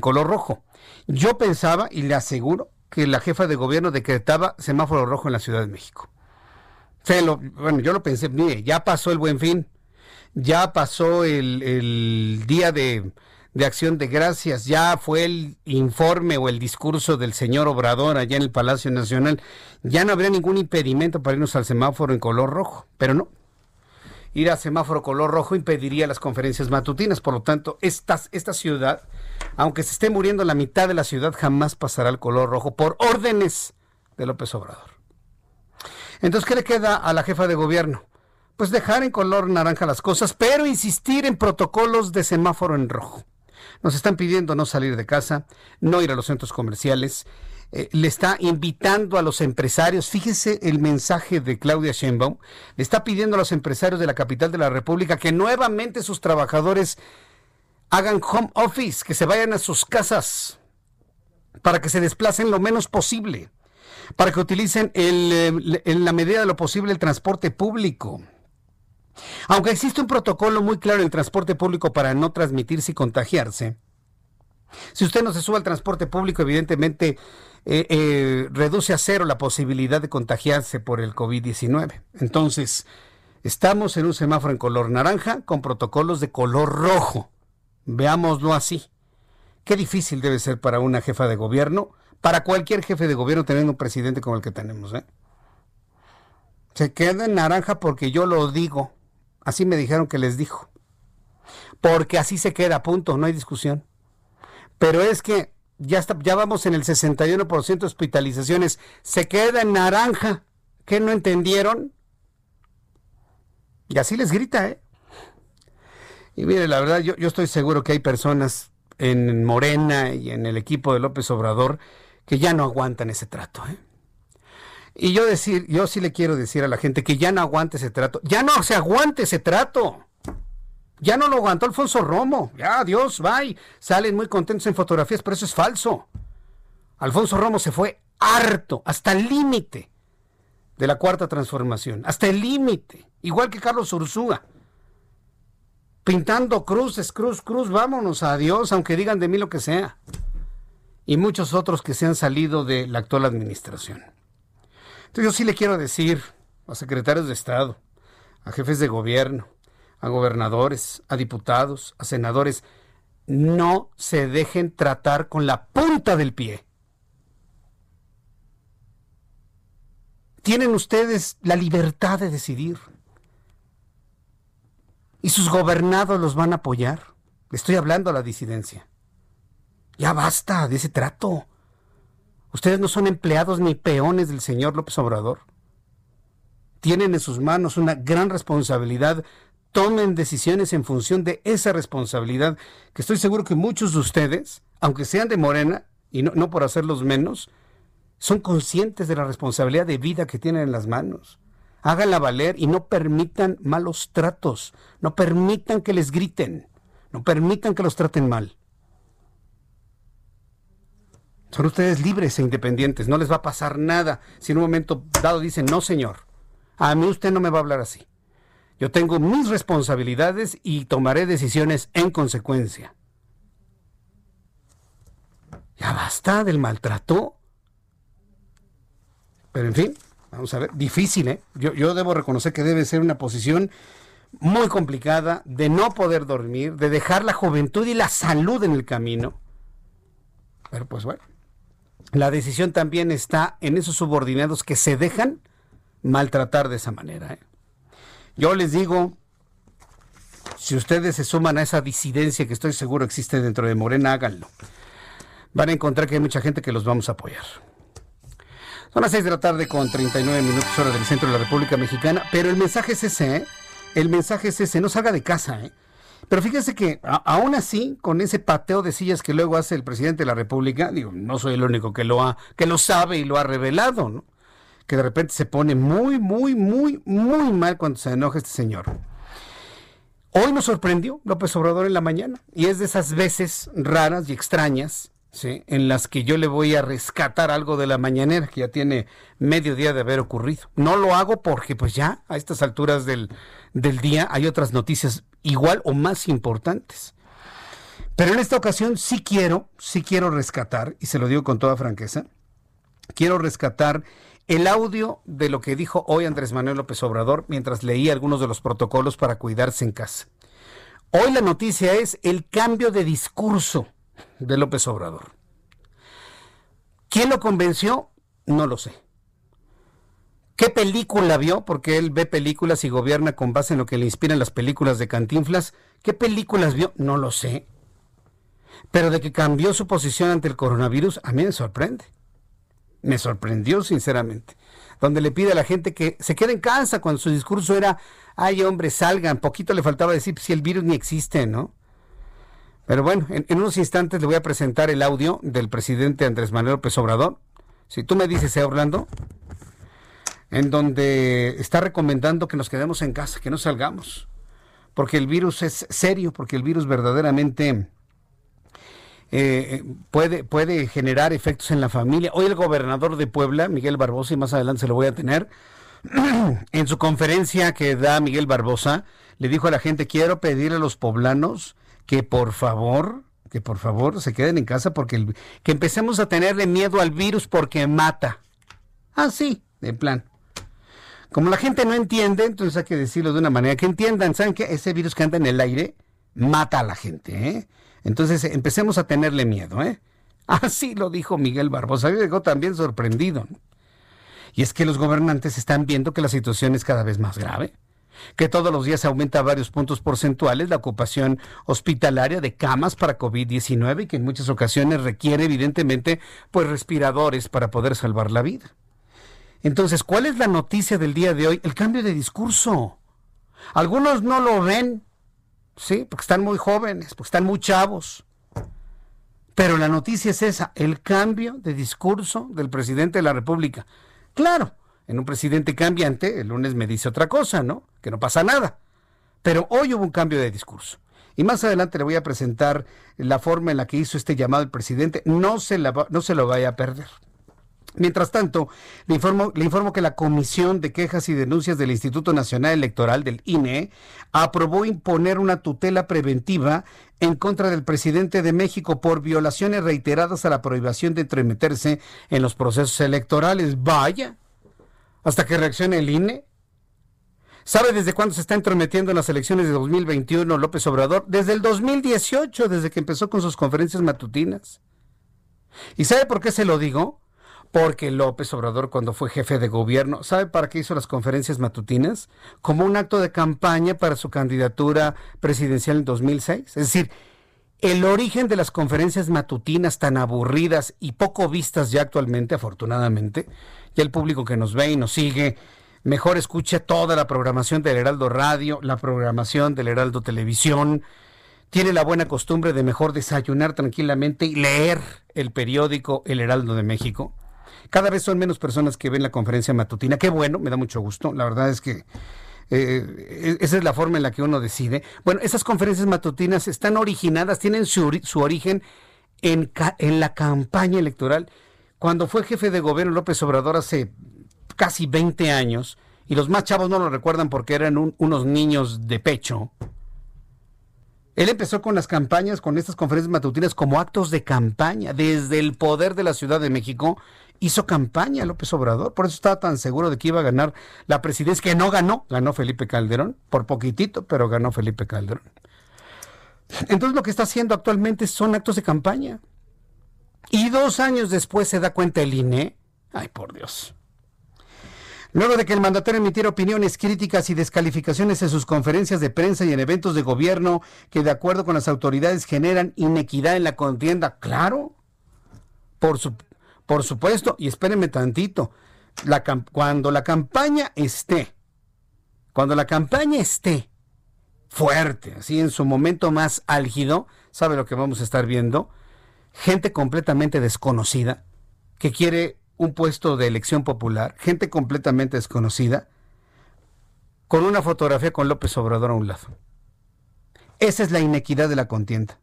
color rojo. Yo pensaba, y le aseguro, que la jefa de gobierno decretaba semáforo rojo en la Ciudad de México. bueno, yo lo pensé, mire, ya pasó el buen fin, ya pasó el, día de, de, acción de gracias, ya fue el informe o el discurso del señor Obrador allá en el Palacio Nacional, ya no habría ningún impedimento para irnos al semáforo en color rojo, pero no, ir a semáforo color rojo impediría las conferencias matutinas. Por lo tanto, esta, esta ciudad, aunque se esté muriendo la mitad de la ciudad, jamás pasará al color rojo por órdenes de López Obrador. Entonces, ¿qué le queda a la jefa de gobierno? Pues dejar en color naranja las cosas, pero insistir en protocolos de semáforo en rojo. Nos están pidiendo no salir de casa, no ir a los centros comerciales, eh, le está invitando a los empresarios, fíjese el mensaje de Claudia Sheinbaum, le está pidiendo a los empresarios de la capital de la República que nuevamente sus trabajadores hagan home office, que se vayan a sus casas para que se desplacen lo menos posible, para que utilicen el, en la medida de lo posible el transporte público. Aunque existe un protocolo muy claro en el transporte público para no transmitirse y contagiarse, si usted no se sube al transporte público, evidentemente eh, eh, reduce a cero la posibilidad de contagiarse por el COVID-19. Entonces, estamos en un semáforo en color naranja con protocolos de color rojo. Veámoslo así. Qué difícil debe ser para una jefa de gobierno, para cualquier jefe de gobierno teniendo un presidente como el que tenemos. ¿eh? Se queda en naranja porque yo lo digo. Así me dijeron que les dijo. Porque así se queda, punto, no hay discusión. Pero es que ya, está, ya vamos en el 61% de hospitalizaciones. Se queda en naranja. ¿Qué no entendieron? Y así les grita, ¿eh? Y mire, la verdad, yo, yo estoy seguro que hay personas en Morena y en el equipo de López Obrador que ya no aguantan ese trato, ¿eh? Y yo decir, yo sí le quiero decir a la gente que ya no aguante ese trato. Ya no se aguante ese trato. Ya no lo aguantó Alfonso Romo. Ya, adiós, bye. Salen muy contentos en fotografías, pero eso es falso. Alfonso Romo se fue harto, hasta el límite de la cuarta transformación, hasta el límite, igual que Carlos Ursúa. Pintando cruces, cruz, cruz, vámonos, adiós, aunque digan de mí lo que sea. Y muchos otros que se han salido de la actual administración. Entonces yo sí le quiero decir a secretarios de Estado, a jefes de gobierno, a gobernadores, a diputados, a senadores, no se dejen tratar con la punta del pie. Tienen ustedes la libertad de decidir. Y sus gobernados los van a apoyar. Estoy hablando a la disidencia. Ya basta de ese trato. Ustedes no son empleados ni peones del señor López Obrador. Tienen en sus manos una gran responsabilidad tomen decisiones en función de esa responsabilidad, que estoy seguro que muchos de ustedes, aunque sean de Morena, y no, por hacerlos menos, son conscientes de la responsabilidad de vida que tienen en las manos. Háganla valer y no permitan malos tratos, no permitan que les griten, no permitan que los traten mal. Son ustedes libres e independientes, no les va a pasar nada si en un momento dado dicen, no señor, a mí usted no me va a hablar así. Yo tengo mis responsabilidades y tomaré decisiones en consecuencia. Ya basta del maltrato. Pero en fin, vamos a ver, difícil, ¿eh? Yo, yo debo reconocer que debe ser una posición muy complicada de no poder dormir, de dejar la juventud y la salud en el camino. Pero pues bueno, la decisión también está en esos subordinados que se dejan maltratar de esa manera. ¿eh? Yo les digo, si ustedes se suman a esa disidencia que estoy seguro existe dentro de Morena, háganlo. Van a encontrar que hay mucha gente que los vamos a apoyar. Son las 6 de la tarde con 39 minutos hora del centro de la República Mexicana, pero el mensaje es ese, ¿eh? El mensaje es ese, no salga de casa, ¿eh? Pero fíjese que aún así, con ese pateo de sillas que luego hace el presidente de la República, digo, no soy el único que lo ha, que lo sabe y lo ha revelado, ¿no? Que de repente se pone muy, muy, muy, muy mal cuando se enoja este señor. Hoy nos sorprendió López Obrador en la mañana, y es de esas veces raras y extrañas ¿sí? en las que yo le voy a rescatar algo de la mañanera que ya tiene medio día de haber ocurrido. No lo hago porque pues ya a estas alturas del, del día hay otras noticias igual o más importantes. Pero en esta ocasión sí quiero, sí quiero rescatar, y se lo digo con toda franqueza, quiero rescatar el audio de lo que dijo hoy Andrés Manuel López Obrador mientras leía algunos de los protocolos para cuidarse en casa. Hoy la noticia es el cambio de discurso de López Obrador. ¿Quién lo convenció? No lo sé. ¿Qué película vio? Porque él ve películas y gobierna con base en lo que le inspiran las películas de Cantinflas. ¿Qué películas vio? No lo sé. Pero de que cambió su posición ante el coronavirus, a mí me sorprende. Me sorprendió sinceramente. Donde le pide a la gente que se quede en casa cuando su discurso era, ay hombre, salgan. Poquito le faltaba decir si el virus ni existe, ¿no? Pero bueno, en, unos instantes le voy a presentar el audio del presidente Andrés Manuel López Obrador. Si tú me dices, ¿eh, Orlando? En donde está recomendando que nos quedemos en casa, que no salgamos. Porque el virus es serio, porque el virus verdaderamente eh, puede, puede generar efectos en la familia. Hoy el gobernador de Puebla, Miguel Barbosa, y más adelante se lo voy a tener, en su conferencia que da Miguel Barbosa, le dijo a la gente, quiero pedirle a los poblanos que por favor, que por favor se queden en casa porque el, que empecemos a tenerle miedo al virus porque mata. Ah, sí, de plan. Como la gente no entiende, entonces hay que decirlo de una manera que entiendan. ¿Saben que ese virus que anda en el aire mata a la gente? ¿eh? Entonces empecemos a tenerle miedo. ¿eh? Así lo dijo Miguel Barbosa. Yo también sorprendido. Y es que los gobernantes están viendo que la situación es cada vez más grave que todos los días aumenta varios puntos porcentuales la ocupación hospitalaria de camas para COVID-19 y que en muchas ocasiones requiere evidentemente pues respiradores para poder salvar la vida. Entonces, ¿cuál es la noticia del día de hoy? El cambio de discurso. Algunos no lo ven, sí, porque están muy jóvenes, porque están muy chavos. Pero la noticia es esa, el cambio de discurso del presidente de la República. Claro, en un presidente cambiante, el lunes me dice otra cosa, ¿no? Que no pasa nada. Pero hoy hubo un cambio de discurso. Y más adelante le voy a presentar la forma en la que hizo este llamado el presidente. No se, la, no se lo vaya a perder. Mientras tanto, le informo, le informo que la Comisión de Quejas y Denuncias del Instituto Nacional Electoral, del INE, aprobó imponer una tutela preventiva en contra del presidente de México por violaciones reiteradas a la prohibición de entremeterse en los procesos electorales. Vaya, hasta que reaccione el INE? ¿Sabe desde cuándo se está entrometiendo en las elecciones de 2021 López Obrador? Desde el 2018, desde que empezó con sus conferencias matutinas. ¿Y sabe por qué se lo digo? Porque López Obrador, cuando fue jefe de gobierno, ¿sabe para qué hizo las conferencias matutinas? Como un acto de campaña para su candidatura presidencial en 2006. Es decir, el origen de las conferencias matutinas tan aburridas y poco vistas ya actualmente, afortunadamente, ya el público que nos ve y nos sigue, mejor escuche toda la programación del Heraldo Radio, la programación del Heraldo Televisión. Tiene la buena costumbre de mejor desayunar tranquilamente y leer el periódico El Heraldo de México. Cada vez son menos personas que ven la conferencia matutina. Qué bueno, me da mucho gusto. La verdad es que eh, esa es la forma en la que uno decide. Bueno, esas conferencias matutinas están originadas, tienen su, su origen en, en la campaña electoral cuando fue jefe de gobierno López Obrador hace casi 20 años, y los más chavos no lo recuerdan porque eran unos niños de pecho, él empezó con las campañas, con estas conferencias matutinas como actos de campaña. Desde el poder de la Ciudad de México hizo campaña López Obrador. Por eso estaba tan seguro de que iba a ganar la presidencia, que no ganó. Ganó Felipe Calderón, por poquitito, pero ganó Felipe Calderón. Entonces lo que está haciendo actualmente son actos de campaña. Y dos años después se da cuenta el INE. Ay, por Dios. Luego de que el mandatario emitiera opiniones críticas y descalificaciones en sus conferencias de prensa y en eventos de gobierno que de acuerdo con las autoridades generan inequidad en la contienda, claro, por, por supuesto, y espérenme tantito, la, cuando la campaña esté, cuando la campaña esté fuerte, así en su momento más álgido, ¿sabe lo que vamos a estar viendo? Gente completamente desconocida que quiere un puesto de elección popular, gente completamente desconocida, con una fotografía con López Obrador a un lado. Esa es la inequidad de la contienda.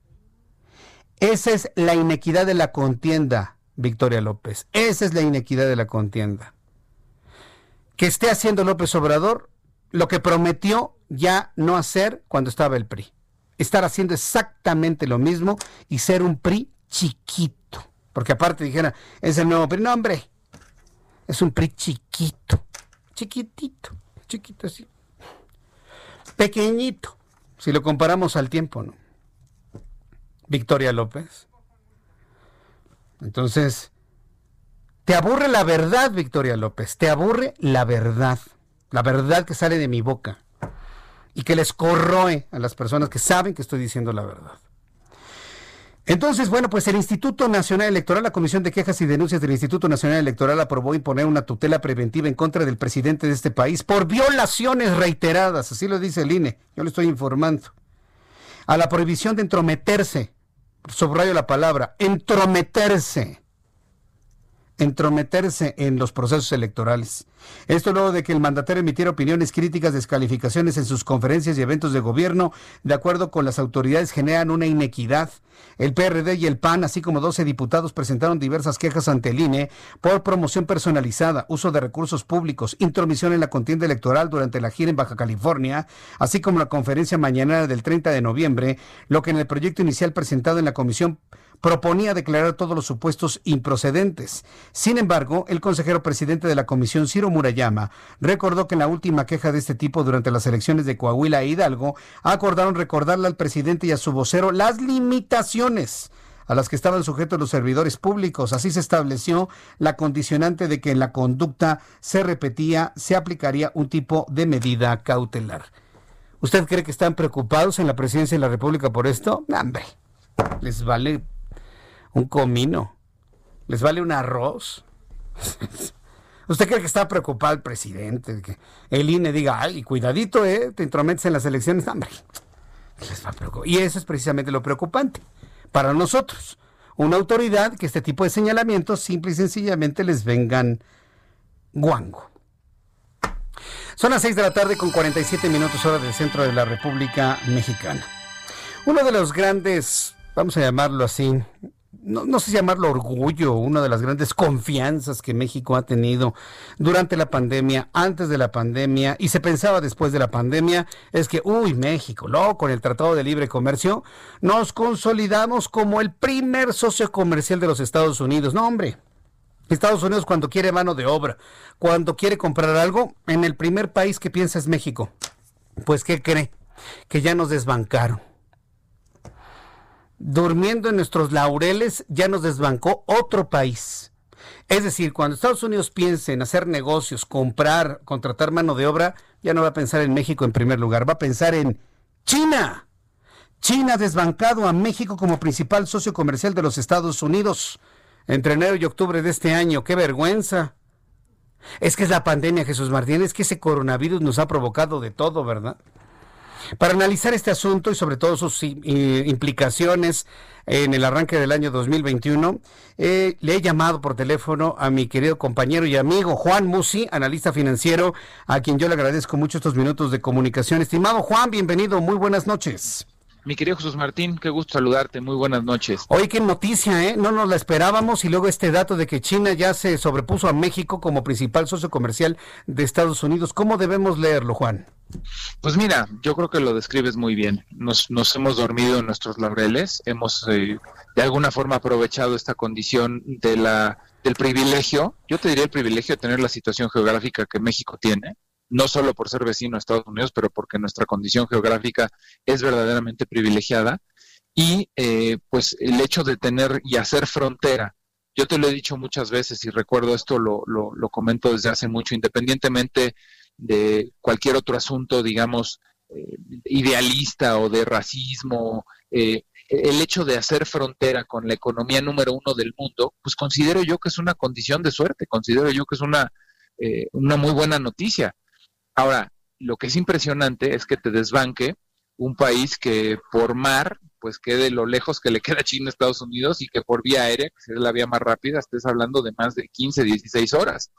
Esa es la inequidad de la contienda, Victoria López. Esa es la inequidad de la contienda. Que esté haciendo López Obrador lo que prometió ya no hacer cuando estaba el PRI. Estar haciendo exactamente lo mismo y ser un PRI chiquito. Porque aparte dijera, es el nuevo PRI. No, hombre, es un PRI chiquito. Chiquitito, chiquito así. Pequeñito, si lo comparamos al tiempo, ¿no? Victoria López. Entonces, te aburre la verdad, Victoria López, te aburre la verdad, la verdad que sale de mi boca y que les corroe a las personas que saben que estoy diciendo la verdad. Entonces, bueno, pues el Instituto Nacional Electoral, la Comisión de Quejas y Denuncias del Instituto Nacional Electoral aprobó imponer una tutela preventiva en contra del presidente de este país por violaciones reiteradas, así lo dice el INE, yo le estoy informando, a la prohibición de entrometerse subrayo la palabra, entrometerse entrometerse en los procesos electorales. Esto luego de que el mandatario emitiera opiniones críticas, descalificaciones en sus conferencias y eventos de gobierno, de acuerdo con las autoridades, generan una inequidad. El PRD y el PAN, así como 12 diputados, presentaron diversas quejas ante el INE por promoción personalizada, uso de recursos públicos, intromisión en la contienda electoral durante la gira en Baja California, así como la conferencia mañana del 30 de noviembre, lo que en el proyecto inicial presentado en la comisión proponía declarar todos los supuestos improcedentes. Sin embargo, el consejero presidente de la comisión, Ciro Murayama, recordó que en la última queja de este tipo durante las elecciones de Coahuila e Hidalgo, acordaron recordarle al presidente y a su vocero las limitaciones a las que estaban sujetos los servidores públicos. Así se estableció la condicionante de que en la conducta se repetía, se aplicaría un tipo de medida cautelar. ¿Usted cree que están preocupados en la presidencia de la República por esto? ¡Hombre! Les vale un comino. ¿Les vale un arroz? ¿Usted cree que está preocupado el presidente? Que el INE diga, ay, cuidadito, ¿eh? Te entrometes en las elecciones. Hombre, les va a preocupar. Y eso es precisamente lo preocupante para nosotros. Una autoridad que este tipo de señalamientos simple y sencillamente les vengan guango. Son las 6 de la tarde con 47 minutos hora del centro de la República Mexicana. Uno de los grandes, vamos a llamarlo así, no, sé llamarlo orgullo, una de las grandes confianzas que México ha tenido durante la pandemia, antes de la pandemia y se pensaba después de la pandemia, es que, uy, México, luego con el Tratado de Libre Comercio nos consolidamos como el primer socio comercial de los Estados Unidos. No, hombre. Estados Unidos cuando quiere mano de obra, cuando quiere comprar algo, en el primer país que piensa es México. Pues, ¿qué cree? Que ya nos desbancaron durmiendo en nuestros laureles, ya nos desbancó otro país. Es decir, cuando Estados Unidos piense en hacer negocios, comprar, contratar mano de obra, ya no va a pensar en México en primer lugar, va a pensar en China. China ha desbancado a México como principal socio comercial de los Estados Unidos entre enero y octubre de este año. ¡Qué vergüenza! Es que es la pandemia, Jesús Martín, es que ese coronavirus nos ha provocado de todo, ¿verdad? Para analizar este asunto y sobre todo sus implicaciones en el arranque del año 2021, eh, le he llamado por teléfono a mi querido compañero y amigo Juan Musi, analista financiero, a quien yo le agradezco mucho estos minutos de comunicación. Estimado Juan, bienvenido, muy buenas noches. Mi querido Jesús Martín, qué gusto saludarte, muy buenas noches. Oye, qué noticia, ¿eh? No nos la esperábamos y luego este dato de que China ya se sobrepuso a México como principal socio comercial de Estados Unidos. ¿Cómo debemos leerlo, Juan? Pues mira, yo creo que lo describes muy bien. Nos, nos hemos dormido en nuestros laureles, hemos eh, de alguna forma aprovechado esta condición de la, del privilegio, yo te diría el privilegio de tener la situación geográfica que México tiene, no solo por ser vecino a Estados Unidos, pero porque nuestra condición geográfica es verdaderamente privilegiada. Y eh, pues el hecho de tener y hacer frontera, yo te lo he dicho muchas veces y recuerdo esto, lo, lo, comento desde hace mucho, independientemente de cualquier otro asunto, digamos, eh, idealista o de racismo. Eh, el hecho de hacer frontera con la economía número uno del mundo, pues considero yo que es una condición de suerte, considero yo que es una, eh, una muy buena noticia. Ahora, lo que es impresionante es que te desbanque un país que por mar, pues quede lo lejos que le queda China a Estados Unidos y que por vía aérea, que es la vía más rápida, estés hablando de más de 15, 16 horas.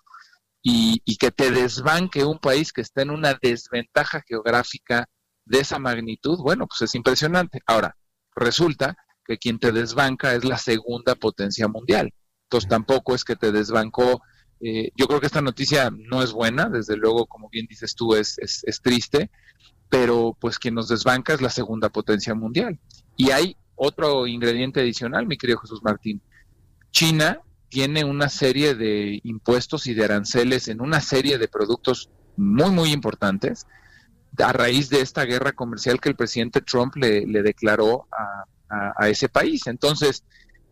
Y, que te desbanque un país que está en una desventaja geográfica de esa magnitud, bueno, pues es impresionante. Ahora, resulta que quien te desbanca es la segunda potencia mundial. Entonces tampoco es que te desbancó. Eh, yo creo que esta noticia no es buena, desde luego, como bien dices tú, es, triste, pero pues quien nos desbanca es la segunda potencia mundial. Y hay otro ingrediente adicional, mi querido Jesús Martín. China tiene una serie de impuestos y de aranceles en una serie de productos muy, muy importantes a raíz de esta guerra comercial que el presidente Trump le, declaró a, ese país. Entonces,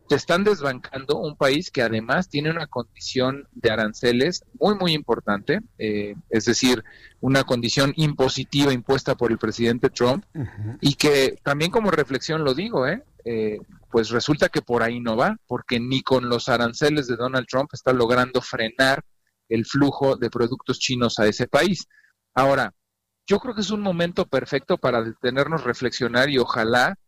te están desbancando un país que además tiene una condición de aranceles muy, muy importante, eh, es decir, una condición impositiva impuesta por el presidente Trump y que también como reflexión lo digo, ¿eh? ¿eh? pues resulta que por ahí no va, porque ni con los aranceles de Donald Trump está logrando frenar el flujo de productos chinos a ese país. Ahora, yo creo que es un momento perfecto para detenernos, reflexionar y ojalá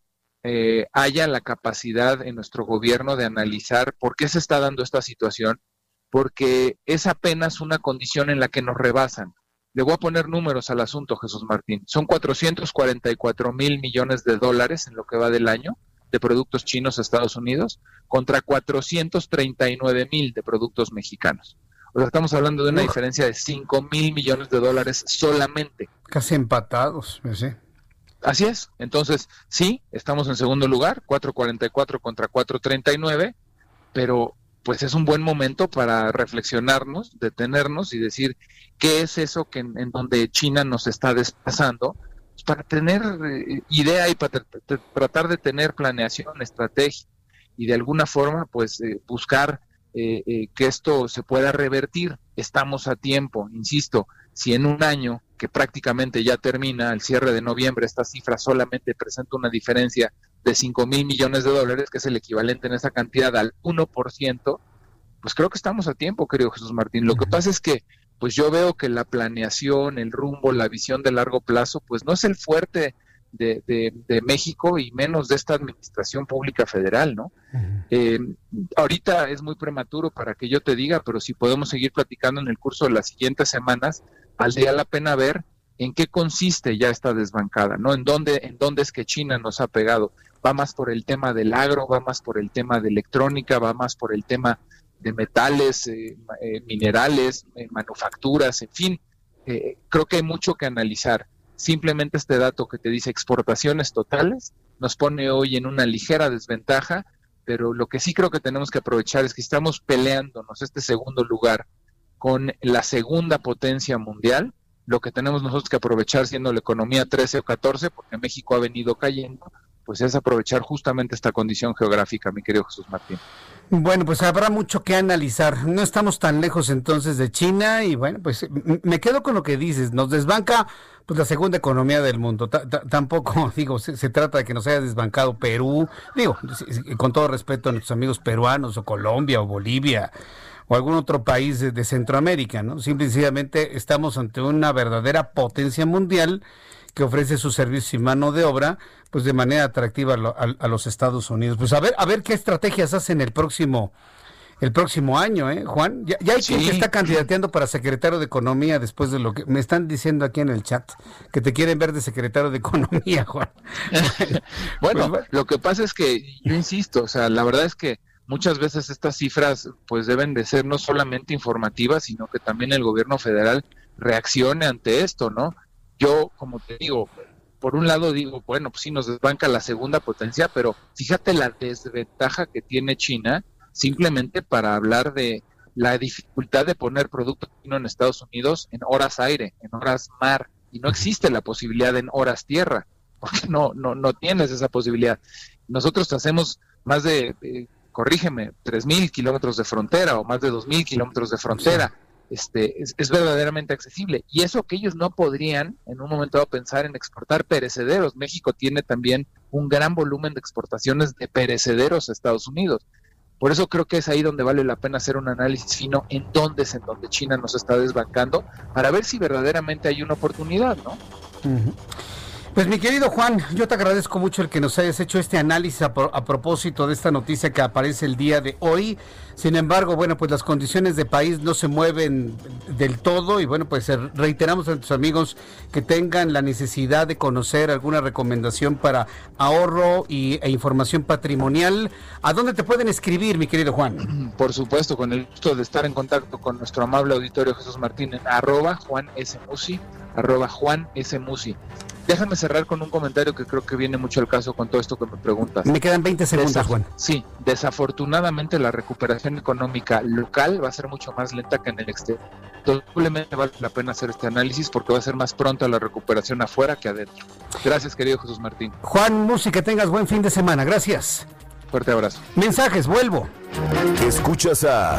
eh, haya la capacidad en nuestro gobierno de analizar por qué se está dando esta situación, porque es apenas una condición en la que nos rebasan. Le voy a poner números al asunto, Jesús Martín. Son 444 mil millones de dólares en lo que va del año de productos chinos a Estados Unidos contra 439 mil de productos mexicanos. O sea, estamos hablando de una diferencia de 5 mil millones de dólares solamente. Casi empatados, ¿sí? Así es. Entonces, sí, estamos en segundo lugar, 4.44 contra 4.39, pero pues es un buen momento para reflexionarnos, detenernos y decir qué es eso que en, donde China nos está desplazando, pues, para tener eh, idea y para tratar de tener planeación, estrategia y de alguna forma pues eh, buscar eh, eh, que esto se pueda revertir. Estamos a tiempo, insisto, si en un año que prácticamente ya termina, al cierre de noviembre, esta cifra solamente presenta una diferencia de 5 mil millones de dólares, que es el equivalente en esa cantidad al 1%, pues creo que estamos a tiempo, querido Jesús Martín. Lo que pasa es que, pues yo veo que la planeación, el rumbo, la visión de largo plazo, pues no es el fuerte de, de, México y menos de esta administración pública federal, ¿no? Eh, ahorita es muy prematuro para que yo te diga, pero si podemos seguir platicando en el curso de las siguientes semanas, valdría la pena ver en qué consiste ya esta desbancada, ¿no? En dónde, en dónde es que China nos ha pegado. Va más por el tema del agro, va más por el tema de electrónica, va más por el tema de metales, eh, eh, minerales, manufacturas, en fin. creo que hay mucho que analizar. Simplemente este dato que te dice exportaciones totales nos pone hoy en una ligera desventaja, pero lo que sí creo que tenemos que aprovechar es que estamos peleándonos este segundo lugar con la segunda potencia mundial, lo que tenemos nosotros que aprovechar siendo la economía 13 o 14, porque México ha venido cayendo, pues es aprovechar justamente esta condición geográfica, mi querido Jesús Martín. Bueno, pues habrá mucho que analizar. No estamos tan lejos entonces de China y bueno, pues me quedo con lo que dices. Nos desbanca pues la segunda economía del mundo. tampoco digo se, trata de que nos haya desbancado Perú. Digo, con todo respeto a nuestros amigos peruanos o Colombia o Bolivia o algún otro país de, de Centroamérica, ¿no? Simplemente estamos ante una verdadera potencia mundial que ofrece sus servicios y mano de obra, pues de manera atractiva a, los Estados Unidos. Pues a ver, a ver qué estrategias hacen el próximo el próximo año, ¿eh, Juan? Ya, hay quien que está candidateando para secretario de Economía después de lo que me están diciendo aquí en el chat, que te quieren ver de secretario de Economía, Juan. bueno, pues, lo que pasa es que yo insisto, o sea, la verdad es que muchas veces estas cifras pues deben de ser no solamente informativas, sino que también el gobierno federal reaccione ante esto, ¿no? yo, como te digo, por un lado digo, bueno, pues sí nos desbanca la segunda potencia, pero fíjate la desventaja que tiene China simplemente para hablar de la dificultad de poner producto chino en Estados Unidos en horas aire, en horas mar, y no existe la posibilidad en horas tierra, porque no, no, no tienes esa posibilidad. Nosotros hacemos más de, corrígeme, tres mil kilómetros de frontera o más de dos mil kilómetros de frontera este, es, verdaderamente accesible. Y eso que ellos no podrían en un momento dado pensar en exportar perecederos. México tiene también un gran volumen de exportaciones de perecederos a Estados Unidos. Por eso creo que es ahí donde vale la pena hacer un análisis fino en dónde es en donde China nos está desbancando para ver si verdaderamente hay una oportunidad, ¿no? Pues mi querido Juan, yo te agradezco mucho el que nos hayas hecho este análisis a, propósito de esta noticia que aparece el día de hoy. Sin embargo, bueno, pues las condiciones de país no se mueven del todo y bueno, pues reiteramos a nuestros amigos que tengan la necesidad de conocer alguna recomendación para ahorro y, e información patrimonial. ¿A dónde te pueden escribir, mi querido Juan? Por supuesto, con el gusto de estar en contacto con nuestro amable auditorio Jesús Martínez, arroba Juan S. Musi, arroba Juan S. Musi. Déjame cerrar con un comentario que creo que viene mucho al caso con todo esto que me preguntas. Me quedan 20 segundos, Juan. Sí, desafortunadamente la recuperación económica local va a ser mucho más lenta que en el exterior. Doblemente vale la pena hacer este análisis porque va a ser más pronto la recuperación afuera que adentro. Gracias, querido Jesús Martín. Juan Musi, que tengas buen fin de semana. Gracias. Fuerte abrazo. Mensajes, vuelvo. Escuchas a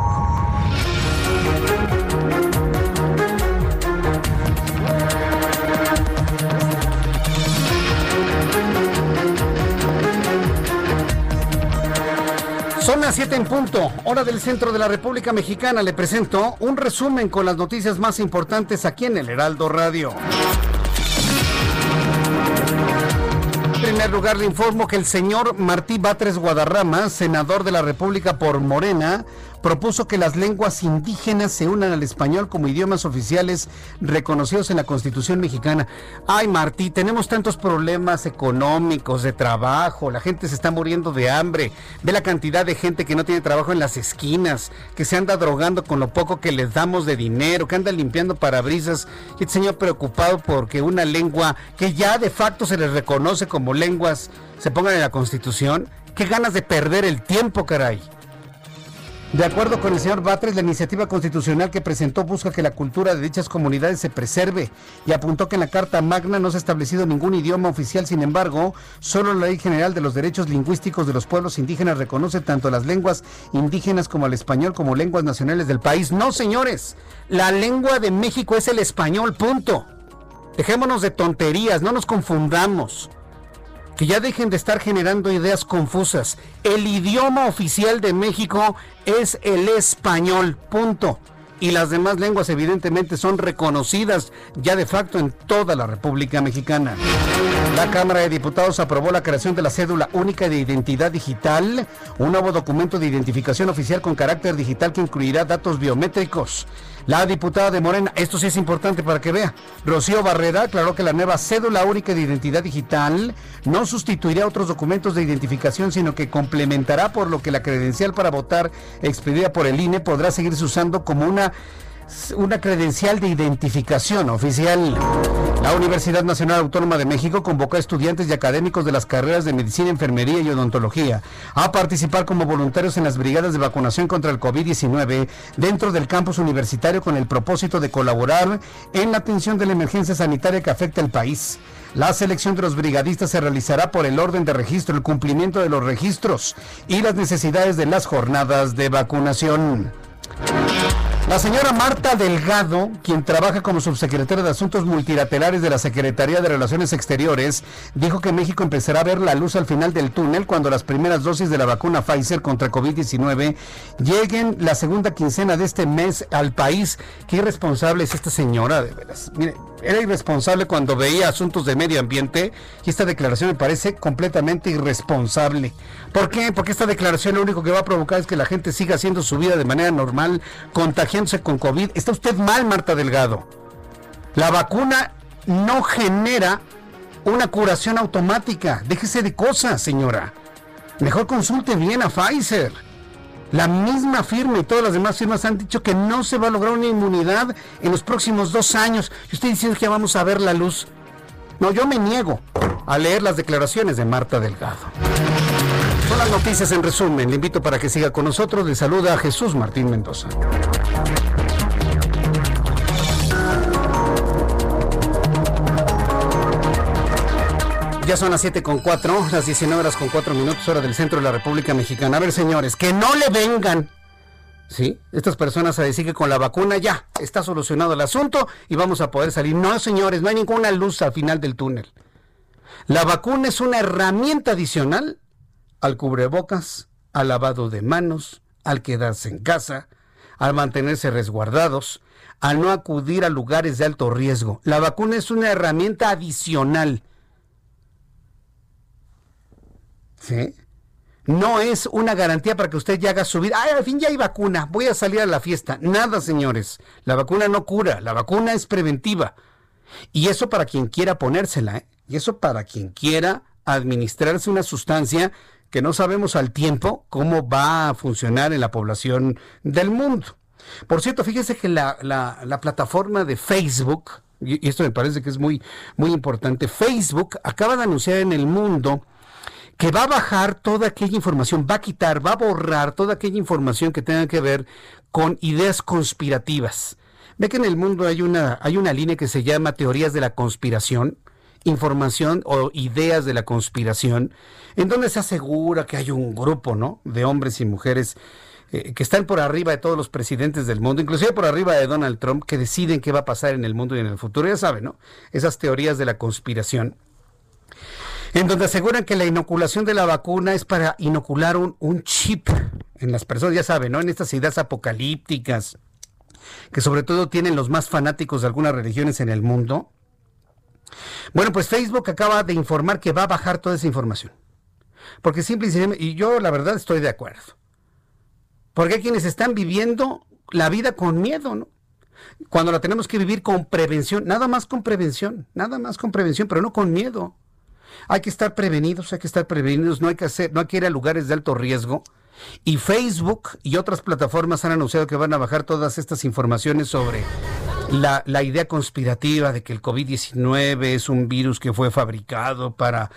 Las 7 en punto, hora del centro de la República Mexicana. Le presento un resumen con las noticias más importantes aquí en el Heraldo Radio. En primer lugar, le informo que el señor Martí Batres Guadarrama, senador de la República por Morena, propuso que las lenguas indígenas se unan al español como idiomas oficiales reconocidos en la Constitución mexicana. Ay, Martí, tenemos tantos problemas económicos, de trabajo, la gente se está muriendo de hambre, ve la cantidad de gente que no tiene trabajo en las esquinas, que se anda drogando con lo poco que les damos de dinero, que anda limpiando parabrisas. Y este señor preocupado porque una lengua que ya de facto se les reconoce como lenguas se pongan en la Constitución. Qué ganas de perder el tiempo, caray. De acuerdo con el señor Batres, la iniciativa constitucional que presentó busca que la cultura de dichas comunidades se preserve y apuntó que en la Carta Magna no se ha establecido ningún idioma oficial, sin embargo, solo la Ley General de los Derechos Lingüísticos de los Pueblos Indígenas reconoce tanto las lenguas indígenas como el español como lenguas nacionales del país. No, señores, la lengua de México es el español, punto. Dejémonos de tonterías, no nos confundamos que ya dejen de estar generando ideas confusas. El idioma oficial de México es el español, punto. Y las demás lenguas evidentemente son reconocidas ya de facto en toda la República Mexicana. La Cámara de Diputados aprobó la creación de la cédula única de identidad digital, un nuevo documento de identificación oficial con carácter digital que incluirá datos biométricos. La diputada de Morena, esto sí es importante para que vea, Rocío Barrera aclaró que la nueva cédula única de identidad digital no sustituirá otros documentos de identificación, sino que complementará por lo que la credencial para votar expedida por el INE podrá seguirse usando como una una credencial de identificación oficial. La Universidad Nacional Autónoma de México convocó a estudiantes y académicos de las carreras de medicina, enfermería y odontología a participar como voluntarios en las brigadas de vacunación contra el COVID-19 dentro del campus universitario con el propósito de colaborar en la atención de la emergencia sanitaria que afecta al país. La selección de los brigadistas se realizará por el orden de registro, el cumplimiento de los registros y las necesidades de las jornadas de vacunación. La señora Marta Delgado, quien trabaja como subsecretaria de Asuntos Multilaterales de la Secretaría de Relaciones Exteriores, dijo que México empezará a ver la luz al final del túnel cuando las primeras dosis de la vacuna Pfizer contra COVID-19 lleguen la segunda quincena de este mes al país. Qué irresponsable es esta señora, de veras. Mire, era irresponsable cuando veía asuntos de medio ambiente y esta declaración me parece completamente irresponsable. ¿Por qué? Porque esta declaración lo único que va a provocar es que la gente siga haciendo su vida de manera normal, contagiándose con COVID. Está usted mal, Marta Delgado. La vacuna no genera una curación automática. Déjese de cosas, señora. Mejor consulte bien a Pfizer. La misma firma y todas las demás firmas han dicho que no se va a lograr una inmunidad en los próximos dos años. Y usted diciendo que ya vamos a ver la luz. No, yo me niego a leer las declaraciones de Marta Delgado. Son las noticias en resumen. Le invito para que siga con nosotros. Le saluda a Jesús Martín Mendoza. Ya son las 7 con 4, las 19 horas con 4 minutos, hora del centro de la República Mexicana. A ver, señores, que no le vengan. ¿Sí? Estas personas a decir que con la vacuna ya está solucionado el asunto y vamos a poder salir. No, señores, no hay ninguna luz al final del túnel. La vacuna es una herramienta adicional al cubrebocas, al lavado de manos, al quedarse en casa, al mantenerse resguardados, al no acudir a lugares de alto riesgo. La vacuna es una herramienta adicional ¿Sí? No es una garantía para que usted ya haga su vida. Ay, al fin ya hay vacuna, voy a salir a la fiesta. Nada, señores. La vacuna no cura, la vacuna es preventiva. Y eso para quien quiera ponérsela, ¿eh? Y eso para quien quiera administrarse una sustancia que no sabemos al tiempo cómo va a funcionar en la población del mundo. Por cierto, fíjese que la, la plataforma de Facebook, y esto me parece que es muy, muy importante, Facebook acaba de anunciar en el mundo que va a bajar toda aquella información, va a quitar, va a borrar toda aquella información que tenga que ver con ideas conspirativas. Ve que en el mundo hay una, hay una línea que se llama teorías de la conspiración, información o ideas de la conspiración, en donde se asegura que hay un grupo, ¿no? De hombres y mujeres eh, que están por arriba de todos los presidentes del mundo, inclusive por arriba de Donald Trump, que deciden qué va a pasar en el mundo y en el futuro. Ya saben, ¿no? Esas teorías de la conspiración en donde aseguran que la inoculación de la vacuna es para inocular un, chip en las personas, ya saben, ¿no? En estas ideas apocalípticas, que sobre todo tienen los más fanáticos de algunas religiones en el mundo. Bueno, pues Facebook acaba de informar que va a bajar toda esa información. Porque simple y yo la verdad estoy de acuerdo. Porque hay quienes están viviendo la vida con miedo, ¿no? Cuando la tenemos que vivir con prevención, nada más con prevención, nada más con prevención, pero no con miedo. Hay que estar prevenidos, hay que estar prevenidos, no hay que hacer, no hay que ir a lugares de alto riesgo. Y Facebook y otras plataformas han anunciado que van a bajar todas estas informaciones sobre la, la idea conspirativa de que el COVID-19 es un virus que fue fabricado para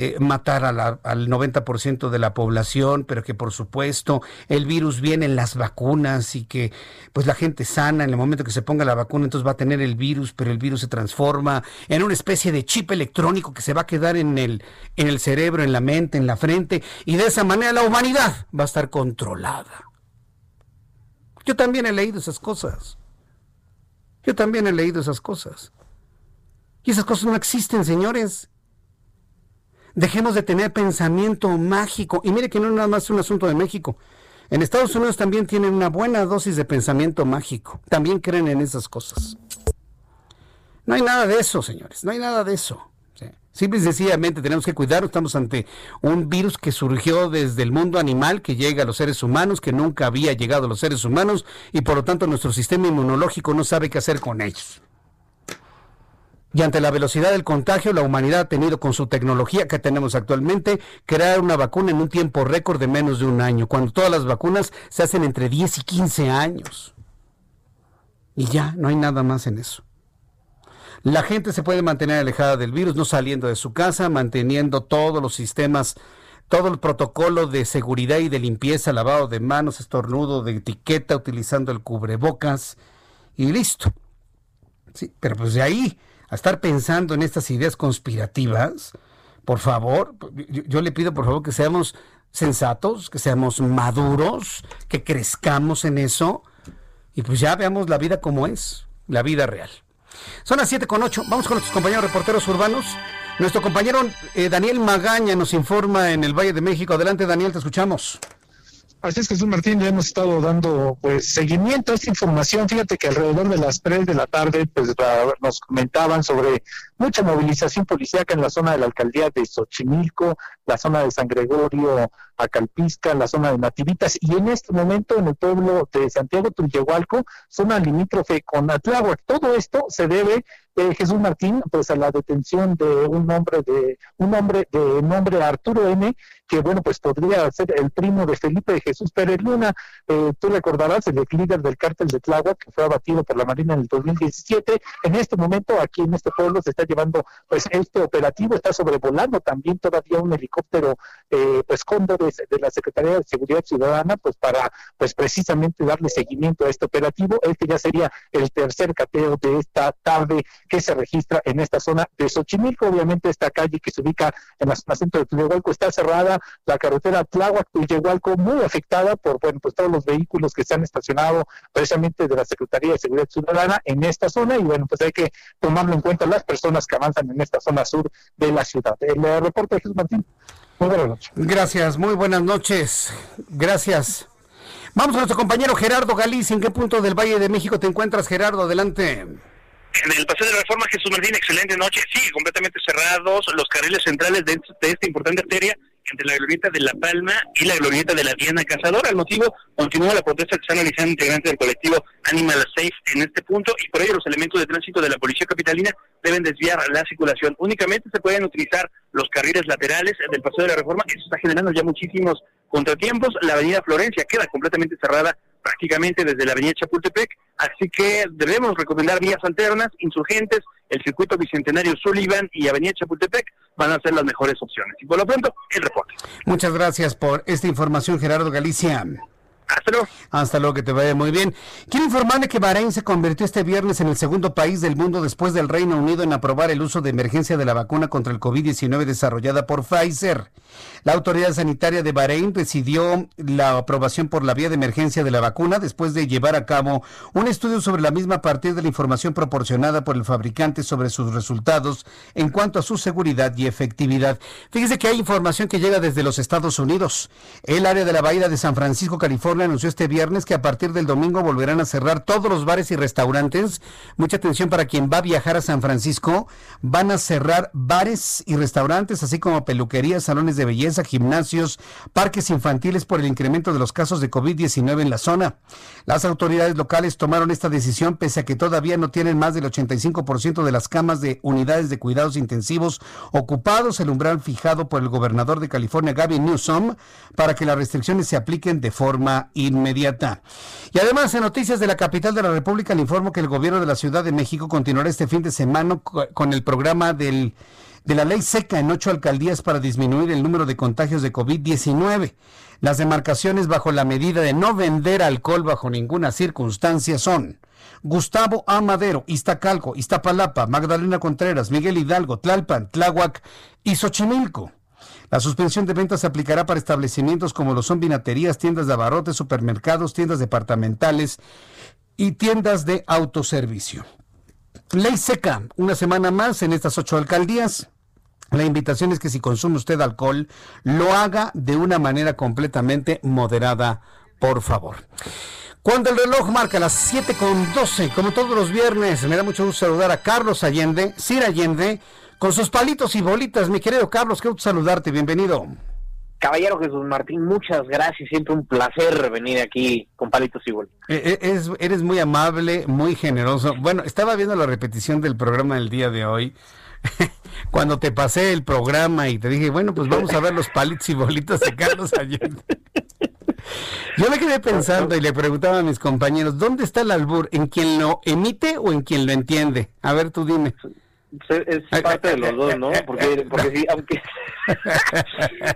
eh, matar a la, al 90% de la población, pero que por supuesto el virus viene en las vacunas y que pues la gente sana en el momento que se ponga la vacuna entonces va a tener el virus, pero el virus se transforma en una especie de chip electrónico que se va a quedar en el, en el cerebro, en la mente, en la frente y de esa manera la humanidad va a estar controlada. Yo también he leído esas cosas. Yo también he leído esas cosas. Y esas cosas no existen, señores. Dejemos de tener pensamiento mágico. Y mire que no es nada más un asunto de México. En Estados Unidos también tienen una buena dosis de pensamiento mágico. También creen en esas cosas. No hay nada de eso, señores. No hay nada de eso. Simple y sencillamente tenemos que cuidarnos. Estamos ante un virus que surgió desde el mundo animal, que llega a los seres humanos, que nunca había llegado a los seres humanos y por lo tanto nuestro sistema inmunológico no sabe qué hacer con ellos. Y ante la velocidad del contagio, la humanidad ha tenido con su tecnología que tenemos actualmente crear una vacuna en un tiempo récord de menos de un año, cuando todas las vacunas se hacen entre 10 y 15 años. Y ya, no hay nada más en eso. La gente se puede mantener alejada del virus, no saliendo de su casa, manteniendo todos los sistemas, todo el protocolo de seguridad y de limpieza, lavado de manos, estornudo, de etiqueta, utilizando el cubrebocas y listo. Sí, pero pues de ahí a estar pensando en estas ideas conspirativas, por favor, yo, le pido por favor que seamos sensatos, que seamos maduros, que crezcamos en eso y pues ya veamos la vida como es, la vida real. Son las 7 con 8. Vamos con nuestros compañeros reporteros urbanos. Nuestro compañero eh, Daniel Magaña nos informa en el Valle de México. Adelante, Daniel, te escuchamos. Así es, Jesús Martín, ya hemos estado dando pues seguimiento a esta información. Fíjate que alrededor de las 3 de la tarde pues nos comentaban sobre mucha movilización policíaca en la zona de la alcaldía de Xochimilco, la zona de San Gregorio, Acalpisca, la zona de Nativitas, y en este momento en el pueblo de Santiago Tullehualco, zona limítrofe con Atláhuac. Todo esto se debe Jesús Martín, pues a la detención de un hombre de un hombre de nombre Arturo N, que bueno, pues podría ser el primo de Felipe de Jesús Pérez Luna. Eh, tú recordarás el líder del cártel de Tláhuac, que fue abatido por la Marina en el 2017. En este momento, aquí en este pueblo se está llevando pues este operativo, está sobrevolando también todavía un helicóptero eh, pues cóndores de la Secretaría de Seguridad Ciudadana, pues para pues precisamente darle seguimiento a este operativo. Este ya sería el tercer cateo de esta tarde que se registra en esta zona de Xochimilco. Obviamente esta calle que se ubica en la zona centro de Tullehualco está cerrada, la carretera Tláhuac-Tullehualco muy afectada por bueno, pues todos los vehículos que se han estacionado precisamente de la Secretaría de Seguridad Ciudadana en esta zona y bueno, pues hay que tomarlo en cuenta las personas que avanzan en esta zona sur de la ciudad. El eh, reporte de Jesús Martín. Muy buenas noches. Gracias, muy buenas noches. Gracias. Vamos a nuestro compañero Gerardo Galicia. ¿En qué punto del Valle de México te encuentras, Gerardo? Adelante. En el paseo de la Reforma, Jesús Martín, excelente noche. Sí, completamente cerrados los carriles centrales de, de esta importante arteria entre la glorieta de La Palma y la glorieta de la Diana Cazadora. El motivo continúa la protesta que están realizando integrantes del colectivo Animal Safe en este punto y por ello los elementos de tránsito de la Policía Capitalina deben desviar la circulación. Únicamente se pueden utilizar los carriles laterales del Paseo de la Reforma. Eso está generando ya muchísimos contratiempos. La Avenida Florencia queda completamente cerrada prácticamente desde la avenida Chapultepec, así que debemos recomendar vías alternas, insurgentes, el circuito bicentenario Sullivan y avenida Chapultepec van a ser las mejores opciones. Y por lo pronto, el reporte. Muchas gracias por esta información, Gerardo Galicia. Hasta luego. Hasta luego, que te vaya muy bien. Quiero informarle que Bahrein se convirtió este viernes en el segundo país del mundo después del Reino Unido en aprobar el uso de emergencia de la vacuna contra el COVID-19 desarrollada por Pfizer. La autoridad sanitaria de Bahrein decidió la aprobación por la vía de emergencia de la vacuna después de llevar a cabo un estudio sobre la misma a partir de la información proporcionada por el fabricante sobre sus resultados en cuanto a su seguridad y efectividad. Fíjese que hay información que llega desde los Estados Unidos. El área de la Bahía de San Francisco, California, anunció este viernes que a partir del domingo volverán a cerrar todos los bares y restaurantes. Mucha atención para quien va a viajar a San Francisco. Van a cerrar bares y restaurantes, así como peluquerías, salones de belleza, gimnasios, parques infantiles por el incremento de los casos de COVID-19 en la zona. Las autoridades locales tomaron esta decisión pese a que todavía no tienen más del 85% de las camas de unidades de cuidados intensivos ocupados, el umbral fijado por el gobernador de California, Gavin Newsom, para que las restricciones se apliquen de forma inmediata. Y además, en noticias de la capital de la República, le informo que el gobierno de la Ciudad de México continuará este fin de semana con el programa del de la ley seca en ocho alcaldías para disminuir el número de contagios de COVID-19. Las demarcaciones bajo la medida de no vender alcohol bajo ninguna circunstancia son Gustavo Amadero, Iztacalco, Iztapalapa, Magdalena Contreras, Miguel Hidalgo, Tlalpan, Tláhuac y Xochimilco. La suspensión de ventas se aplicará para establecimientos como lo son vinaterías, tiendas de abarrotes, supermercados, tiendas departamentales y tiendas de autoservicio. Ley seca, una semana más en estas ocho alcaldías. La invitación es que si consume usted alcohol, lo haga de una manera completamente moderada, por favor. Cuando el reloj marca las 7 con 12, como todos los viernes, me da mucho gusto saludar a Carlos Allende, Sir Allende, con sus palitos y bolitas. Mi querido Carlos, qué gusto saludar,te bienvenido. Caballero Jesús Martín, muchas gracias, siempre un placer venir aquí con palitos y bolitas. Eh, eh, eres muy amable, muy generoso. Bueno, estaba viendo la repetición del programa del día de hoy. Cuando te pasé el programa y te dije, bueno, pues vamos a ver los palitos y bolitas de Carlos Allende. Yo me quedé pensando y le preguntaba a mis compañeros, ¿dónde está el albur? ¿En quien lo emite o en quien lo entiende? A ver, tú dime es parte de los dos, ¿no? Porque, porque sí, aunque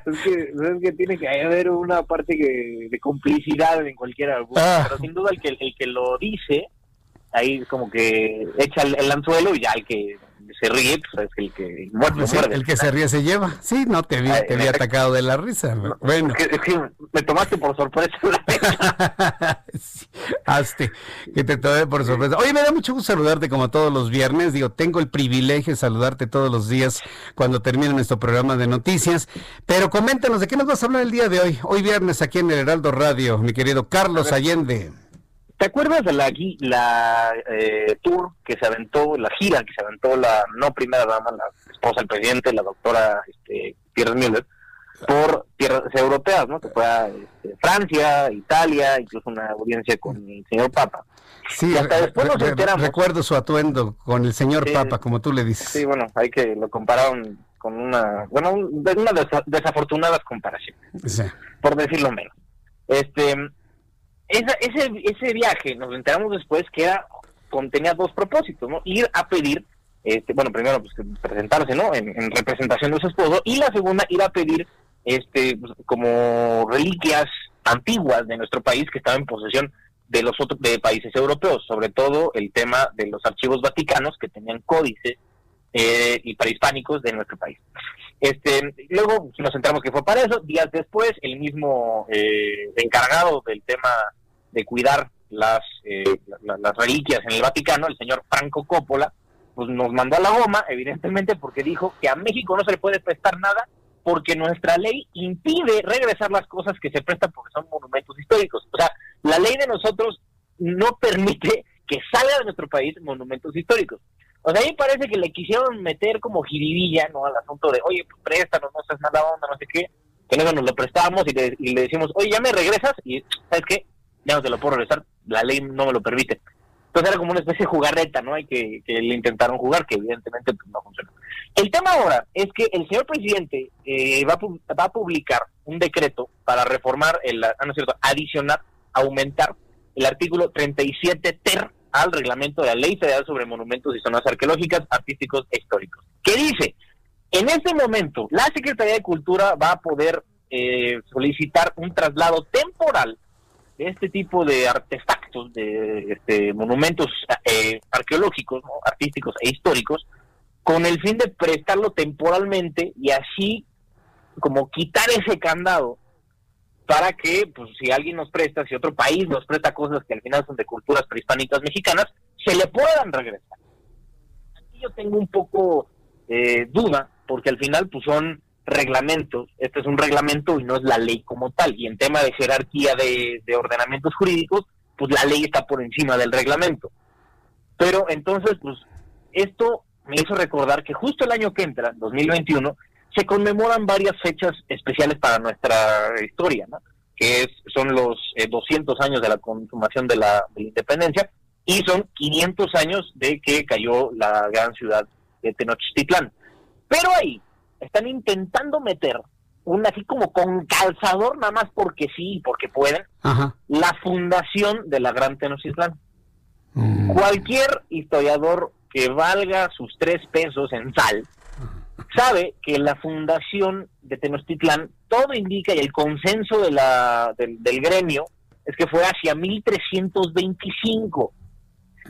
es, que, es que tiene que haber una parte de complicidad en cualquier álbum, ah. pero sin duda el que el que lo dice ahí como que echa el, el anzuelo y ya el que se ríe, pues es el que pues El que se ríe se lleva. Sí, no te vi, te había atacado de la risa. bueno. Es que, me tomaste por sorpresa. Hazte, que te tomé por sorpresa. Oye, me da mucho gusto saludarte como todos los viernes. Digo, tengo el privilegio de saludarte todos los días cuando termine nuestro programa de noticias. Pero coméntanos, ¿de qué nos vas a hablar el día de hoy? Hoy viernes aquí en el Heraldo Radio, mi querido Carlos Allende. ¿Te acuerdas de la, la eh, tour que se aventó, la gira que se aventó la no primera dama, la esposa del presidente, la doctora este, Pierre Müller, por tierras europeas, ¿no? Que fuera este, Francia, Italia, incluso una audiencia con el señor Papa. Sí, hasta después nos enteramos. Recuerdo su atuendo con el señor Papa, como tú le dices. Sí, bueno, hay que lo compararon con una, bueno, una desafortunada comparación, por decirlo menos. Este, ese, ese viaje, nos enteramos después que era, contenía dos propósitos, ¿no? Ir a pedir, este, bueno, primero pues presentarse, ¿no? En, representación de su esposo, y la segunda, ir a pedir, este, pues, como reliquias antiguas de nuestro país que estaban en posesión de los otros de países europeos, sobre todo el tema de los archivos vaticanos que tenían códices eh, y prehispánicos de nuestro país. Este, luego nos enteramos que fue para eso. Días después, el mismo eh, encargado del tema de cuidar las, eh, las reliquias en el Vaticano, el señor Franco Coppola, pues nos mandó a la goma, evidentemente, porque dijo que a México no se le puede prestar nada porque nuestra ley impide regresar las cosas que se prestan porque son monumentos históricos. O sea, la ley de nosotros no permite que salga de nuestro país monumentos históricos. O sea, ahí parece que le quisieron meter como jiribilla, ¿no? Al asunto de, oye, pues préstanos, no seas nada onda, no sé qué. Que luego nos lo prestamos y le, y le decimos, oye, ya me regresas y, ¿sabes qué? Ya no te lo puedo regresar, la ley no me lo permite. Entonces era como una especie de jugarreta, ¿no? Hay que, le intentaron jugar, que evidentemente pues, no funcionó. El tema ahora es que el señor presidente eh, va, a, va a publicar un decreto para reformar, el, ah, no es cierto, adicionar, aumentar el artículo 37 ter al reglamento de la Ley Federal sobre Monumentos y Zonas Arqueológicas, Artísticos e Históricos, que dice, en este momento la Secretaría de Cultura va a poder eh, solicitar un traslado temporal de este tipo de artefactos, de este, monumentos eh, arqueológicos, artísticos e históricos, con el fin de prestarlo temporalmente y así como quitar ese candado para que, pues, si alguien nos presta, si otro país nos presta cosas que al final son de culturas prehispánicas mexicanas, se le puedan regresar. Aquí yo tengo un poco eh, duda, porque al final, pues, son reglamentos. Este es un reglamento y no es la ley como tal. Y en tema de jerarquía de, de ordenamientos jurídicos, pues la ley está por encima del reglamento. Pero entonces, pues, esto me hizo recordar que justo el año que entra, 2021, se conmemoran varias fechas especiales para nuestra historia, ¿no? que es, son los 200 eh, años de la consumación de la, independencia y son 500 años de que cayó la gran ciudad de Tenochtitlán. Pero ahí están intentando meter un así como con calzador, nada más porque sí, porque pueden, la fundación de la gran Tenochtitlán. Mm. Cualquier historiador que valga sus tres pesos en sal, sabe que la fundación de Tenochtitlán, todo indica y el consenso de la, del, gremio es que fue hacia 1325.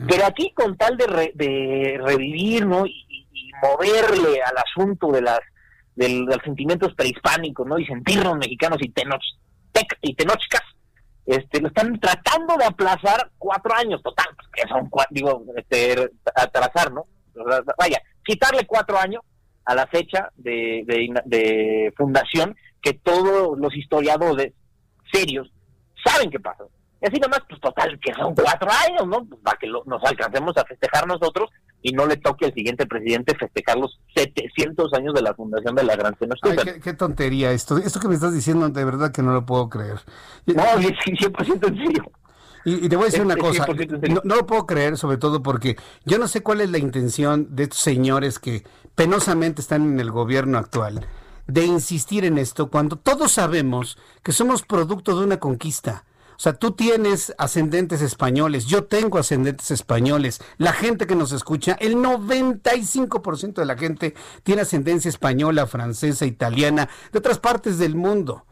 Pero aquí con tal de, de revivir ¿no? Y, moverle al asunto de las del, de los sentimientos prehispánicos ¿no? y sentirnos mexicanos y, tenoch, y tenochcas, este, lo están tratando de aplazar cuatro años, total, pues, que son, digo, este, atrasar, ¿no? Vaya, quitarle cuatro años a la fecha de, de, fundación que todos los historiadores serios saben qué pasó. Y así nomás, pues total, que son cuatro años, ¿no? Pues, para que nos alcancemos a festejar nosotros y no le toque al siguiente presidente festejar los 700 años de la fundación de la Gran Tenochtitlan. qué, tontería esto. Esto que me estás diciendo, de verdad que no lo puedo creer. No, 100% en serio. Y, te voy a decir una cosa, no, no, lo puedo creer, sobre todo porque yo no sé cuál es la intención de estos señores que penosamente están en el gobierno actual de insistir en esto cuando todos sabemos que somos producto de una conquista. O sea, tú tienes ascendentes españoles, yo tengo ascendentes españoles, la gente que nos escucha, el 95% de la gente tiene ascendencia española, francesa, italiana, de otras partes del mundo.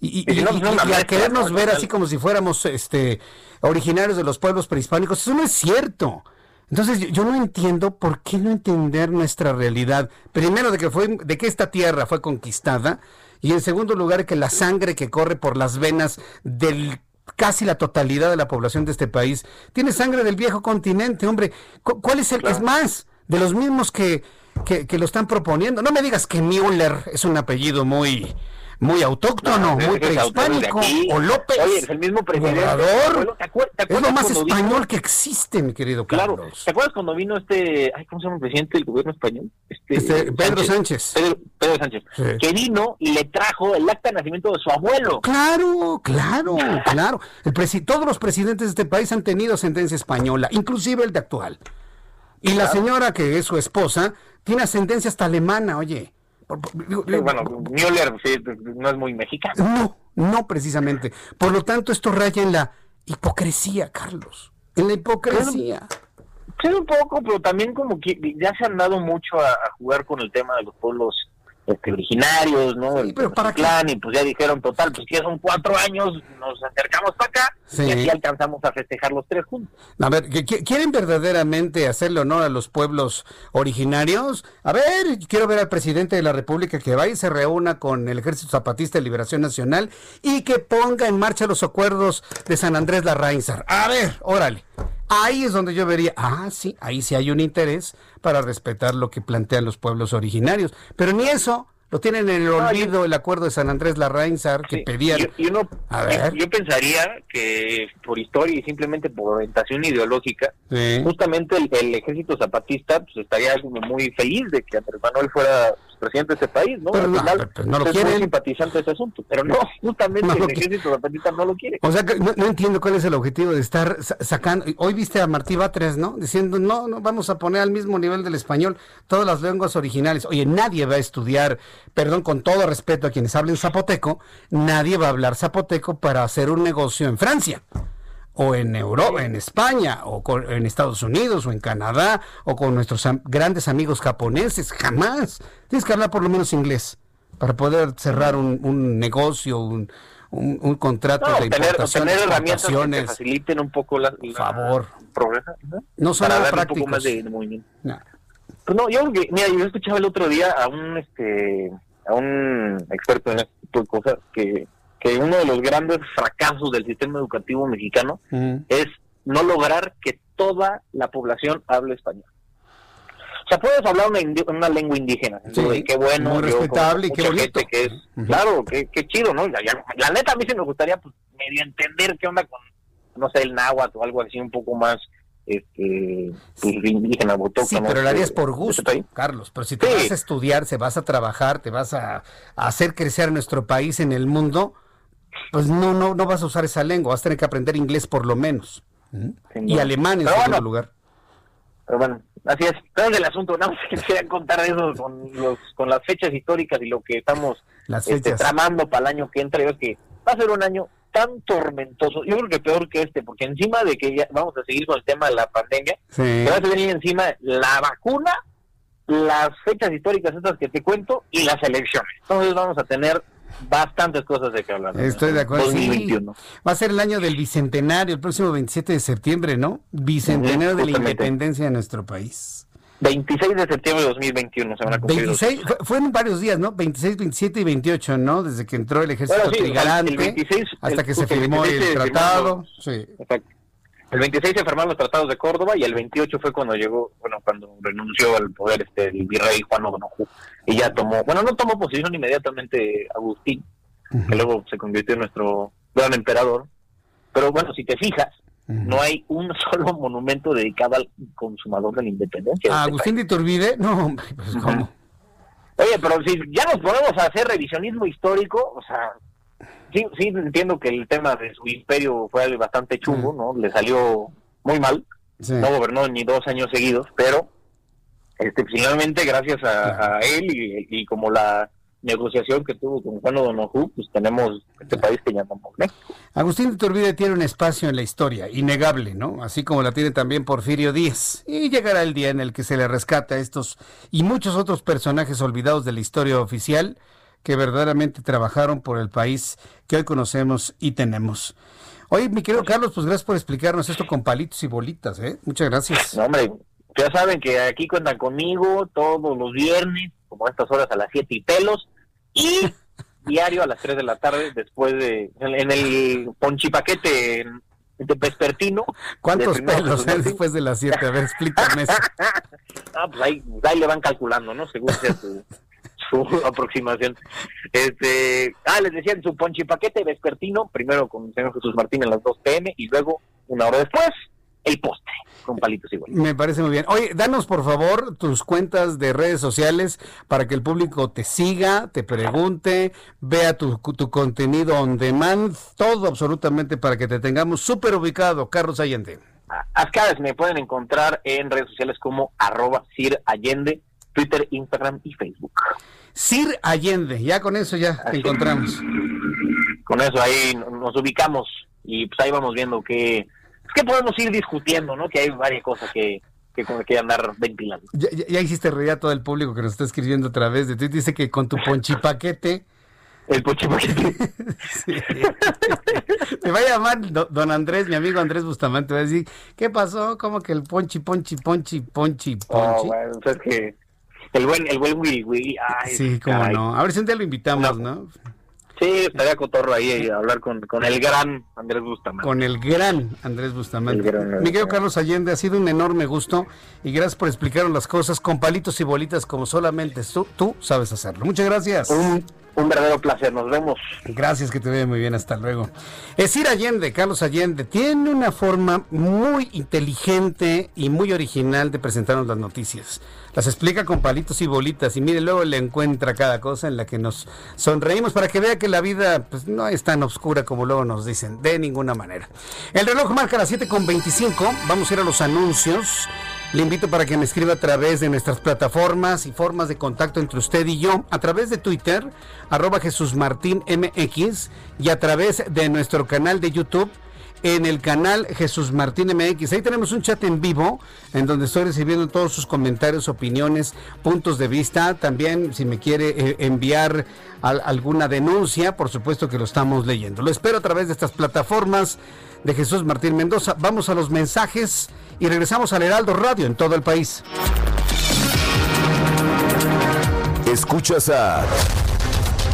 Y, a querernos ver así como si fuéramos este originarios de los pueblos prehispánicos, eso no es cierto. Entonces yo, no entiendo por qué no entender nuestra realidad. Primero de que fue de que esta tierra fue conquistada y en segundo lugar que la sangre que corre por las venas del casi la totalidad de la población de este país tiene sangre del viejo continente, hombre. ¿Cuál es el es más de los mismos que, que, que lo están proponiendo? No me digas que Müller es un apellido muy muy autóctono, muy prehispánico, o López. Oye, es el mismo presidente. ¿te acuerdas, es lo más español que existe, mi querido Carlos. Claro, ¿te acuerdas cuando vino este, ay, ¿cómo se llama el presidente del gobierno español? Este, este Pedro Sánchez. Pedro, Sánchez. Que vino y le trajo el acta de nacimiento de su abuelo. Claro, claro, claro. El todos los presidentes de este país han tenido ascendencia española, inclusive el de actual. Y la señora que es su esposa tiene ascendencia hasta alemana, oye. Bueno, Müller no es muy mexicano. No, no precisamente. Por lo tanto, esto raya en la hipocresía, Carlos. En la hipocresía. Sí, un poco, pero también como que ya se han dado mucho a jugar con el tema de los pueblos este, originarios, ¿no? Sí, pero para plan, y pues ya dijeron, total, pues que son cuatro años, nos acercamos para acá y así alcanzamos a festejar los tres juntos. A ver, ¿quieren verdaderamente hacerle honor a los pueblos originarios? A ver, quiero ver al presidente de la República que vaya y se reúna con el Ejército Zapatista de Liberación Nacional y que ponga en marcha los acuerdos de San Andrés Larrainzar. A ver, órale. Ahí es donde yo vería, ah, sí, ahí sí hay un interés para respetar lo que plantean los pueblos originarios. Pero ni eso, lo tienen en el olvido el acuerdo de San Andrés Larrainzar que pedía Yo, yo, pensaría que por historia y simplemente por orientación ideológica, justamente el, ejército zapatista pues, estaría muy feliz de que Andrés Manuel fuera presidente de ese país, ¿no? Pero, Al final, no, lo quiere. simpatizante de ese asunto, pero no, justamente el ejército zapatista no lo quiere. O sea, que no, entiendo cuál es el objetivo de estar sacando. Hoy viste a Martí Batres, ¿no? Diciendo, no, no, vamos a poner al mismo nivel del español todas las lenguas originales. Oye, nadie va a estudiar, perdón, con todo respeto a quienes hablen zapoteco, nadie va a hablar zapoteco para hacer un negocio en Francia o en Europa, en España, o en Estados Unidos, o en Canadá, o con nuestros grandes amigos japoneses, jamás. Tienes que hablar por lo menos inglés para poder cerrar un, negocio, un, un, contrato de importación, obtener herramientas que faciliten un poco la, favor. progresa, ¿no? son para un poco más de, movimiento. No. Pues no, yo, mira, yo escuchaba el otro día a un este a un experto en este tipo de cosas que que uno de los grandes fracasos del sistema educativo mexicano es no lograr que toda la población hable español. O sea, puedes hablar una, una lengua indígena, y qué bueno, muy respetable y qué bonito. Que es, Claro, qué, chido, ¿no? La, neta a mí sí me gustaría pues, medio entender qué onda con, no sé, el náhuatl o algo así un poco más este pues, indígena Sí, pero lo harías por gusto, Carlos. Pero si te vas a estudiar, se vas a trabajar, te vas a, a, hacer crecer nuestro país en el mundo, pues no, no, no vas a usar esa lengua, vas a tener que aprender inglés por lo menos. y alemán en segundo lugar. Pero bueno, así es. Pero es el asunto, no que quería contar eso con, los, con las fechas históricas y lo que estamos este, tramando para el año que entra. Yo que va a ser un año tan tormentoso, yo creo que peor que este, porque encima de que ya vamos a seguir con el tema de la pandemia, va a venir encima la vacuna, las fechas históricas estas que te cuento y las elecciones. Entonces vamos a tener bastantes cosas de que hablar. Estoy de acuerdo. Va a ser el año del bicentenario, el próximo 27 de septiembre, ¿no? Bicentenario de la independencia de nuestro país. 26 de septiembre de 2021 se van a cumplir. 26, fueron varios días, ¿no? 26, 27 y 28, ¿no? Desde que entró el ejército trigarante hasta que se firmó el tratado. Sí. Exacto. El 26 se firmaron los tratados de Córdoba y el 28 fue cuando llegó, bueno, cuando renunció al poder este el virrey Juan O'Donoghue y ya tomó, bueno, no tomó posición inmediatamente Agustín, que luego se convirtió en nuestro gran emperador, pero bueno, si te fijas, no hay un solo monumento dedicado al consumador de la independencia. ¿A Agustín de Iturbide? No, pues ¿cómo? Oye, pero si ya nos ponemos a hacer revisionismo histórico, o sea, sí, sí entiendo que el tema de su imperio fue bastante chungo, ¿no? Le salió muy mal. No gobernó ni dos años seguidos, pero este finalmente gracias a, él y, como la negociación que tuvo con Juan O'Donoghue, pues tenemos este país que llamamos México. Agustín de Iturbide tiene un espacio en la historia, innegable, ¿no? Así como la tiene también Porfirio Díaz. Y llegará el día en el que se le rescata a estos y muchos otros personajes olvidados de la historia oficial que verdaderamente trabajaron por el país que hoy conocemos y tenemos. Oye, mi querido Carlos, pues gracias por explicarnos esto con palitos y bolitas, ¿eh? Muchas gracias. hombre, ya saben que aquí cuentan conmigo todos los viernes, como a estas horas a las 7 y pelos, y diario a las 3 de la tarde después de, en, el ponchipaquete de vespertino. ¿Cuántos pelos eh, después de las 7? A ver, explícame eso. ah, pues ahí, ahí, le van calculando, ¿no? Según sea su, su aproximación. Este, ah, les decía en su ponchipaquete vespertino, primero con el señor Jesús Martín a las 2 pm y luego, una hora después, el postre con palitos igual. Me parece muy bien. Oye, danos por favor tus cuentas de redes sociales para que el público te siga, te pregunte, vea tu, tu contenido on demand, todo absolutamente para que te tengamos súper ubicado, Carlos Allende. Ascares me pueden encontrar en redes sociales como arroba Sir Allende, Twitter, Instagram y Facebook. Sir Allende, ya con eso ya te encontramos. Con eso ahí nos ubicamos y pues ahí vamos viendo qué, que podemos ir discutiendo, ¿no? Que hay varias cosas que, que, que andar ventilando. Ya, ya, hiciste reír a todo el público que nos está escribiendo a través de Twitter. Dice que con tu ponchipaquete... El ponchipaquete. sí. Me va a llamar don Andrés, mi amigo Andrés Bustamante, va a decir, ¿qué pasó? ¿Cómo que el ponchi, ponchi, ponchi, ponchi, ponchi? Oh, bueno, es que el buen, el buen Willy Willy, ay. Sí, cómo no. A ver si un día lo invitamos, ¿no? ¿no? Sí, estaría cotorro ahí a hablar con, con el gran Andrés Bustamante. Con el gran Andrés Bustamante. Miguel Carlos Allende, ha sido un enorme gusto y gracias por explicar las cosas con palitos y bolitas como solamente tú, tú sabes hacerlo. Muchas gracias. Un, un verdadero placer, nos vemos. Gracias, que te vea muy bien, hasta luego. Esir Allende, Carlos Allende, tiene una forma muy inteligente y muy original de presentarnos las noticias las explica con palitos y bolitas y mire, luego le encuentra cada cosa en la que nos sonreímos para que vea que la vida pues, no es tan oscura como luego nos dicen, de ninguna manera. El reloj marca las 7.25, vamos a ir a los anuncios. Le invito para que me escriba a través de nuestras plataformas y formas de contacto entre usted y yo, a través de Twitter, arroba Jesús Martín MX, y a través de nuestro canal de YouTube, en el canal Jesús Martín MX. Ahí tenemos un chat en vivo en donde estoy recibiendo todos sus comentarios, opiniones, puntos de vista. También si me quiere eh, enviar alguna denuncia, por supuesto que lo estamos leyendo. Lo espero a través de estas plataformas de Jesús Martín Mendoza. Vamos a los mensajes y regresamos al Heraldo Radio en todo el país. Escuchas a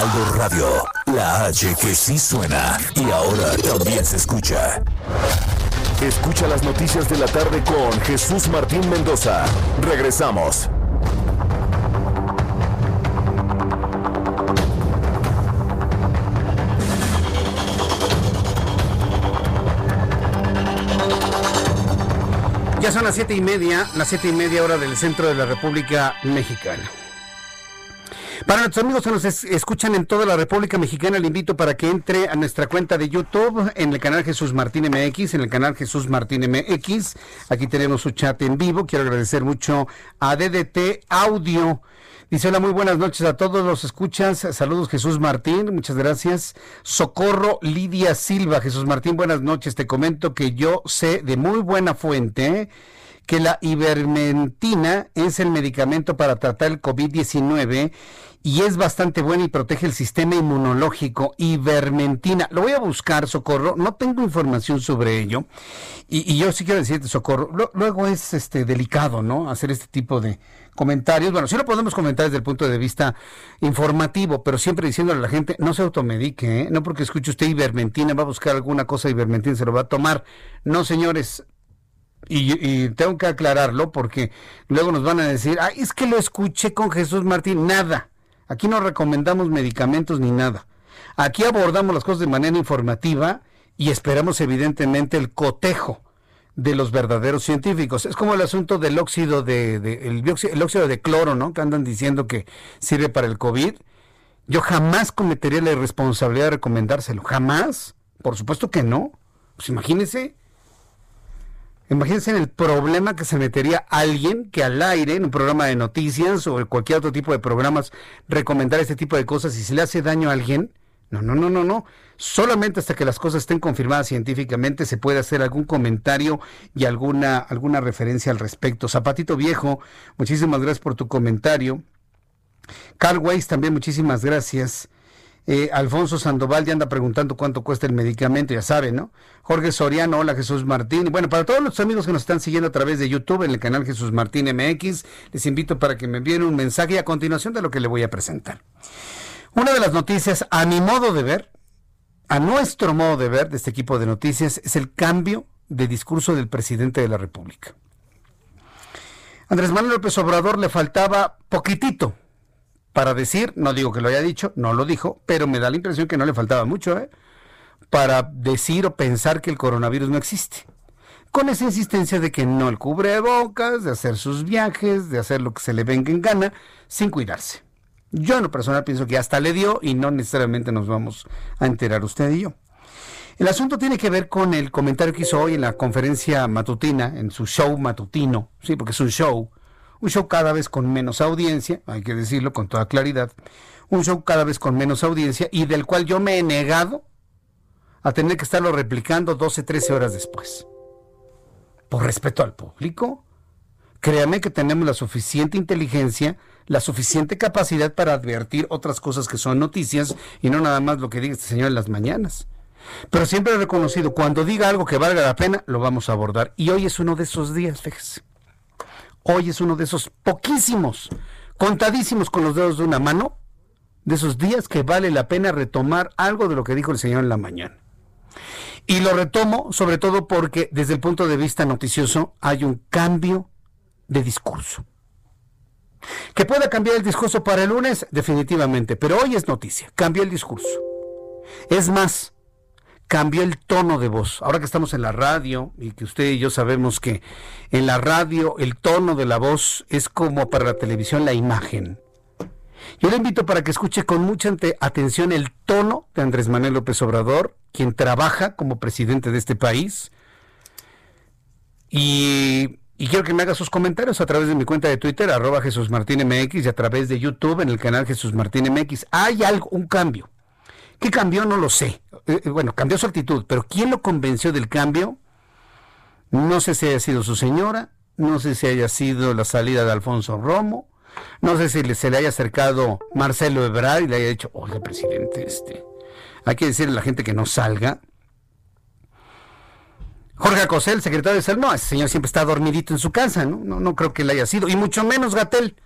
Heraldo Radio, la H que sí suena y ahora también se escucha. Escucha las noticias de la tarde con Jesús Martín Mendoza. Regresamos. Ya son las siete y media, las siete y media hora del centro de la República Mexicana. Para nuestros amigos que nos escuchan en toda la República Mexicana, le invito para que entre a nuestra cuenta de YouTube en el canal Jesús Martín MX, en el canal Jesús Martín MX. Aquí tenemos su chat en vivo. Quiero agradecer mucho a DDT Audio. Dice, hola, muy buenas noches a todos los escuchas. Saludos Jesús Martín, muchas gracias. Socorro Lidia Silva, Jesús Martín, buenas noches. Te comento que yo sé de muy buena fuente que la ivermentina es el medicamento para tratar el COVID-19 y es bastante buena y protege el sistema inmunológico. Ivermentina, lo voy a buscar, Socorro, no tengo información sobre ello. Y, yo sí quiero decirte, Socorro, luego es este delicado, ¿no? Hacer este tipo de comentarios. Bueno, sí lo podemos comentar desde el punto de vista informativo, pero siempre diciéndole a la gente, no se automedique, ¿eh? No porque escuche usted ivermentina, va a buscar alguna cosa de ivermentina, se lo va a tomar. No, señores, y, y, tengo que aclararlo porque luego nos van a decir, ay, es que lo escuché con Jesús Martín. Nada, Aquí no recomendamos medicamentos ni nada. Aquí abordamos las cosas de manera informativa y esperamos evidentemente el cotejo de los verdaderos científicos. Es como el asunto del óxido de, el, el, óxido de cloro, ¿no? Que andan diciendo que sirve para el COVID. Yo jamás cometería la irresponsabilidad de recomendárselo. Jamás. Por supuesto que no. Pues imagínense el problema que se metería alguien que al aire, en un programa de noticias o en cualquier otro tipo de programas, recomendar este tipo de cosas y si le hace daño a alguien. No, no, no, no, no. Solamente hasta que las cosas estén confirmadas científicamente se puede hacer algún comentario y alguna, alguna referencia al respecto. Zapatito Viejo, muchísimas gracias por tu comentario. Carl Weiss también, muchísimas gracias. Eh, Alfonso Sandoval ya anda preguntando cuánto cuesta el medicamento, ya saben, ¿no? Jorge Soriano, hola Jesús Martín. Bueno, para todos los amigos que nos están siguiendo a través de YouTube en el canal Jesús Martín MX, les invito para que me envíen un mensaje a continuación de lo que le voy a presentar. Una de las noticias, a mi modo de ver, a nuestro modo de ver de este equipo de noticias, es el cambio de discurso del presidente de la República. Andrés Manuel López Obrador le faltaba poquitito para decir, no digo que lo haya dicho, no lo dijo, pero me da la impresión que no le faltaba mucho, ¿eh? para decir o pensar que el coronavirus no existe. Con esa insistencia de que no el cubre bocas, de hacer sus viajes, de hacer lo que se le venga en gana, sin cuidarse. Yo en lo personal pienso que hasta le dio y no necesariamente nos vamos a enterar usted y yo. El asunto tiene que ver con el comentario que hizo hoy en la conferencia matutina, en su show matutino, sí, porque es un show, un show cada vez con menos audiencia, hay que decirlo con toda claridad, un show cada vez con menos audiencia y del cual yo me he negado a tener que estarlo replicando 12, 13 horas después. Por respeto al público, créame que tenemos la suficiente inteligencia, la suficiente capacidad para advertir otras cosas que son noticias y no nada más lo que diga este señor en las mañanas. Pero siempre he reconocido, cuando diga algo que valga la pena, lo vamos a abordar. Y hoy es uno de esos días, fíjese. Hoy es uno de esos poquísimos, contadísimos con los dedos de una mano, de esos días que vale la pena retomar algo de lo que dijo el Señor en la mañana. Y lo retomo sobre todo porque desde el punto de vista noticioso hay un cambio de discurso. Que pueda cambiar el discurso para el lunes, definitivamente, pero hoy es noticia, cambia el discurso. Es más, cambió el tono de voz. Ahora que estamos en la radio y que usted y yo sabemos que en la radio el tono de la voz es como para la televisión la imagen. Yo le invito para que escuche con mucha atención el tono de Andrés Manuel López Obrador, quien trabaja como presidente de este país. Y, quiero que me haga sus comentarios a través de mi cuenta de Twitter, arroba Jesús Martín MX, y a través de YouTube en el canal Jesús Martín MX. Hay algo, un cambio. ¿Qué cambió? No lo sé. Eh, eh, bueno, cambió su actitud, pero ¿quién lo convenció del cambio? No sé si haya sido su señora, no sé si haya sido la salida de Alfonso Romo, no sé si se le haya acercado Marcelo Ebrard y le haya dicho, oiga, presidente, este, hay que decirle a la gente que no salga. Jorge Acosel, secretario de Salud, no, ese señor siempre está dormidito en su casa, ¿no? No, no creo que le haya sido, y mucho menos Gatel.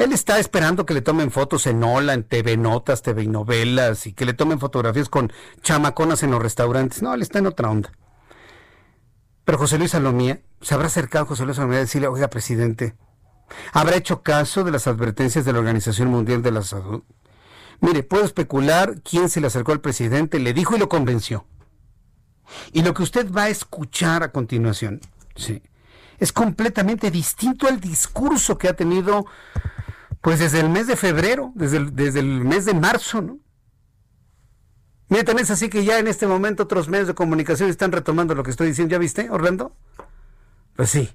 Él está esperando que le tomen fotos en Ola, en TV Notas, TV Novelas y que le tomen fotografías con chamaconas en los restaurantes. No, él está en otra onda. Pero José Luis Salomía, se habrá acercado José Luis Salomía a decirle, oiga, presidente, ¿habrá hecho caso de las advertencias de la Organización Mundial de la Salud? Mire, puedo especular quién se le acercó al presidente, le dijo y lo convenció. Y lo que usted va a escuchar a continuación, sí, es completamente distinto al discurso que ha tenido pues desde el mes de febrero, desde el, desde el mes de marzo, ¿no? Mira, también es así que ya en este momento otros medios de comunicación están retomando lo que estoy diciendo. ¿Ya viste, Orlando? Pues sí.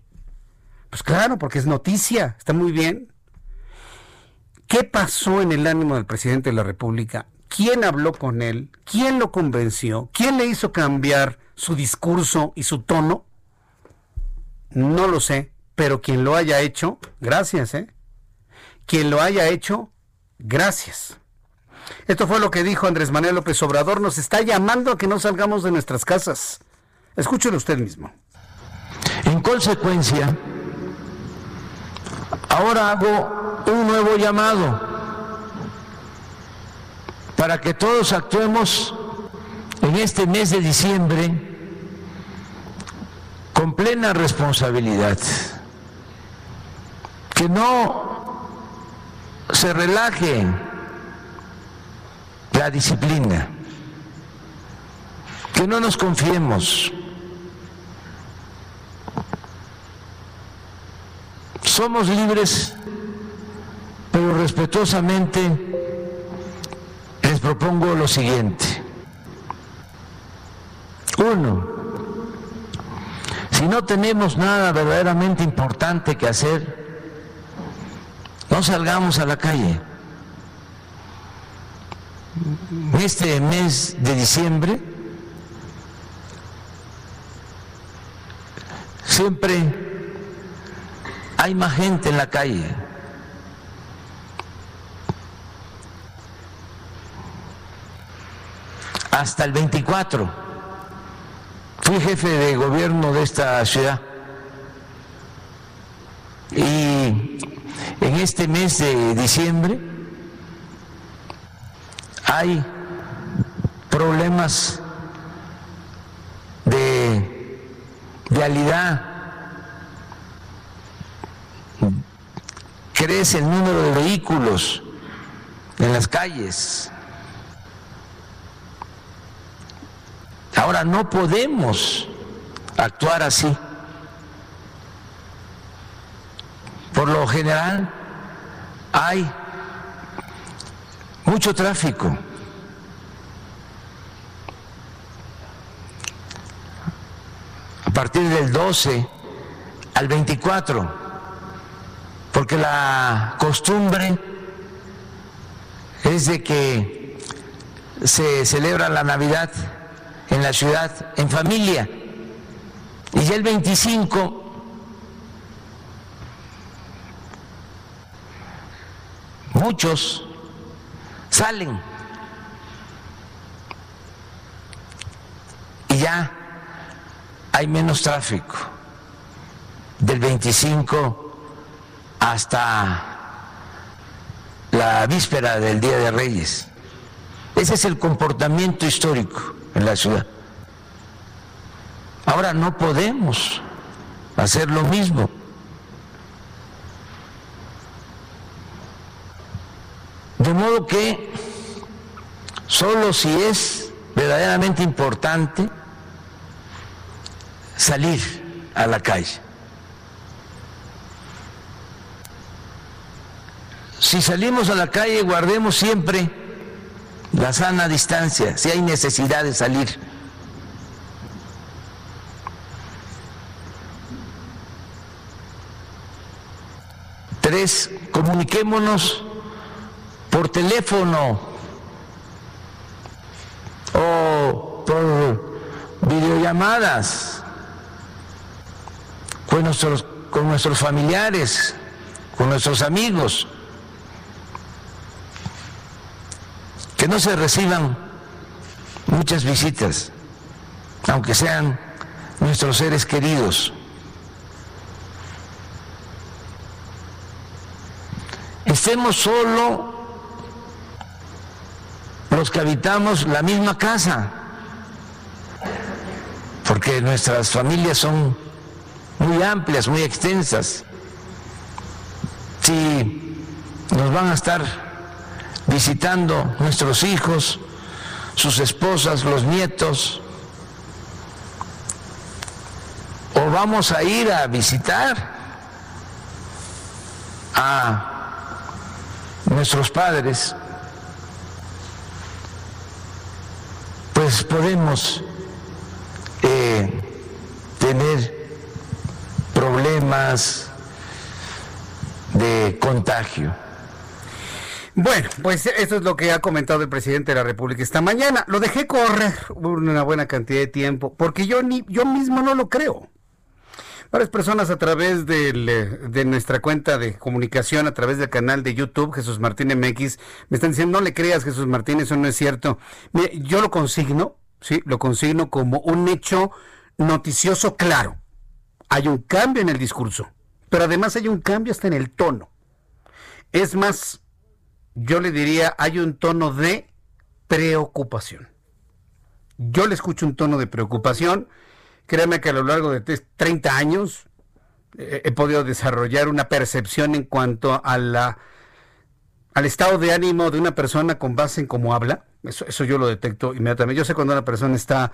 Pues claro, porque es noticia, está muy bien. ¿Qué pasó en el ánimo del presidente de la República? ¿Quién habló con él? ¿Quién lo convenció? ¿Quién le hizo cambiar su discurso y su tono? No lo sé, pero quien lo haya hecho, gracias, ¿eh? Quien lo haya hecho, gracias. Esto fue lo que dijo Andrés Manuel López Obrador. Nos está llamando a que no salgamos de nuestras casas. Escúchelo usted mismo. En consecuencia, ahora hago un nuevo llamado para que todos actuemos en este mes de diciembre con plena responsabilidad. Que no se relaje la disciplina, que no nos confiemos. Somos libres, pero respetuosamente les propongo lo siguiente. Uno, si no tenemos nada verdaderamente importante que hacer, no salgamos a la calle. Este mes de diciembre siempre hay más gente en la calle. Hasta el 24 fui jefe de gobierno de esta ciudad este mes de diciembre hay problemas de vialidad, crece el número de vehículos en las calles. Ahora no podemos actuar así. Por lo general hay mucho tráfico. A partir del 12 al 24, porque la costumbre es de que se celebra la Navidad en la ciudad en familia. Y ya el 25 muchos salen y ya hay menos tráfico del 25 hasta la víspera del Día de Reyes. Ese es el comportamiento histórico en la ciudad. Ahora no podemos hacer lo mismo. De modo que solo si es verdaderamente importante salir a la calle. Si salimos a la calle, guardemos siempre la sana distancia, si hay necesidad de salir. Tres, comuniquémonos por teléfono o por videollamadas con nuestros, con nuestros familiares, con nuestros amigos. que no se reciban muchas visitas, aunque sean nuestros seres queridos. Estemos solo que habitamos la misma casa, porque nuestras familias son muy amplias, muy extensas. Si nos van a estar visitando nuestros hijos, sus esposas, los nietos, o vamos a ir a visitar a nuestros padres, pues podemos eh, tener problemas de contagio. Bueno, pues eso es lo que ha comentado el presidente de la República esta mañana. Lo dejé correr una buena cantidad de tiempo porque yo ni yo mismo no lo creo. Varias personas a través de nuestra cuenta de comunicación, a través del canal de YouTube, Jesús Martín MX, me están diciendo, no le creas Jesús Martín, eso no es cierto. yo lo consigno, sí, lo consigno como un hecho noticioso claro. Hay un cambio en el discurso, pero además hay un cambio hasta en el tono. Es más, yo le diría, hay un tono de preocupación. Yo le escucho un tono de preocupación. Créame que a lo largo de 30 años eh, he podido desarrollar una percepción en cuanto a la, al estado de ánimo de una persona con base en cómo habla. Eso, eso yo lo detecto inmediatamente. Yo sé cuando una persona está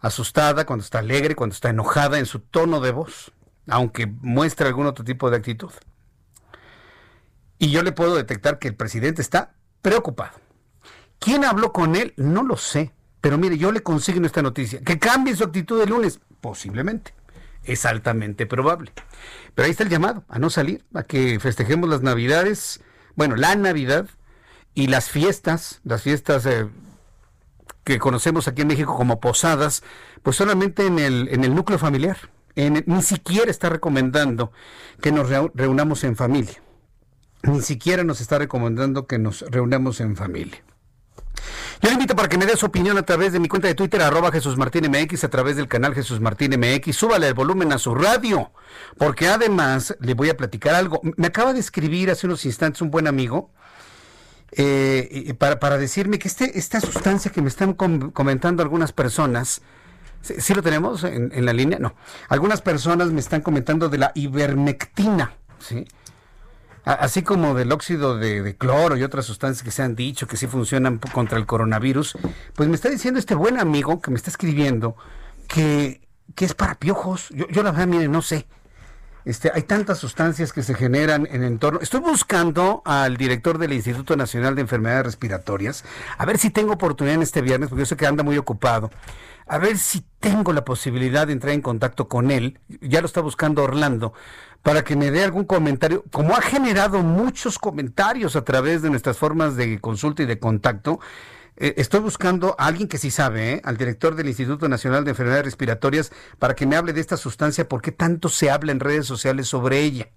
asustada, cuando está alegre, cuando está enojada en su tono de voz, aunque muestre algún otro tipo de actitud. Y yo le puedo detectar que el presidente está preocupado. ¿Quién habló con él? No lo sé. Pero mire, yo le consigno esta noticia. ¿Que cambie su actitud el lunes? Posiblemente. Es altamente probable. Pero ahí está el llamado a no salir, a que festejemos las Navidades, bueno, la Navidad y las fiestas, las fiestas eh, que conocemos aquí en México como posadas, pues solamente en el, en el núcleo familiar. ni siquiera está recomendando que nos reunamos en familia ni siquiera nos está recomendando que nos reunamos en familia. Yo le invito para que me dé su opinión a través de mi cuenta de Twitter, arroba Jesús Martín MX, a través del canal Jesús Martín MX. Súbale el volumen a su radio, porque además le voy a platicar algo. Me acaba de escribir hace unos instantes un buen amigo eh, para, para, decirme que este, esta sustancia que me están comentando algunas personas, ¿sí, lo tenemos en, en, la línea? No. Algunas personas me están comentando de la ivermectina, ¿sí? Así como del óxido de, cloro y otras sustancias que se han dicho que sí funcionan contra el coronavirus, pues me está diciendo este buen amigo que me está escribiendo que, que es para piojos. Yo, yo la verdad, mire, no sé. Este, hay tantas sustancias que se generan en entorno. Estoy buscando al director del Instituto Nacional de Enfermedades Respiratorias, a ver si tengo oportunidad en este viernes, porque yo sé que anda muy ocupado. A ver si tengo la posibilidad de entrar en contacto con él. Ya lo está buscando Orlando para que me dé algún comentario. Como ha generado muchos comentarios a través de nuestras formas de consulta y de contacto, eh, estoy buscando a alguien que sí sabe, ¿eh? al director del Instituto Nacional de Enfermedades Respiratorias, para que me hable de esta sustancia, por qué tanto se habla en redes sociales sobre ella.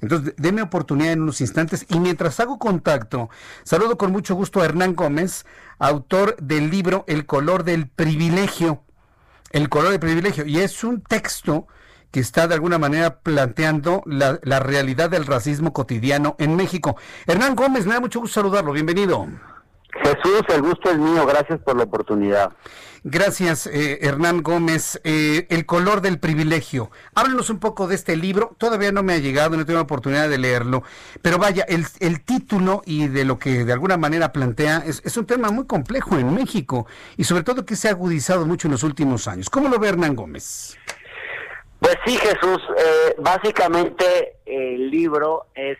Entonces, déme oportunidad en unos instantes y mientras hago contacto, saludo con mucho gusto a Hernán Gómez, autor del libro El color del privilegio. El color del privilegio. Y es un texto que está de alguna manera planteando la, la realidad del racismo cotidiano en México. Hernán Gómez, me da mucho gusto saludarlo. Bienvenido. Jesús, el gusto es mío, gracias por la oportunidad. Gracias, eh, Hernán Gómez. Eh, el color del privilegio. Háblenos un poco de este libro. Todavía no me ha llegado, no tengo la oportunidad de leerlo. Pero vaya, el, el título y de lo que de alguna manera plantea es, es, un tema muy complejo en México y sobre todo que se ha agudizado mucho en los últimos años. ¿Cómo lo ve Hernán Gómez? Pues sí, Jesús. Eh, básicamente el libro es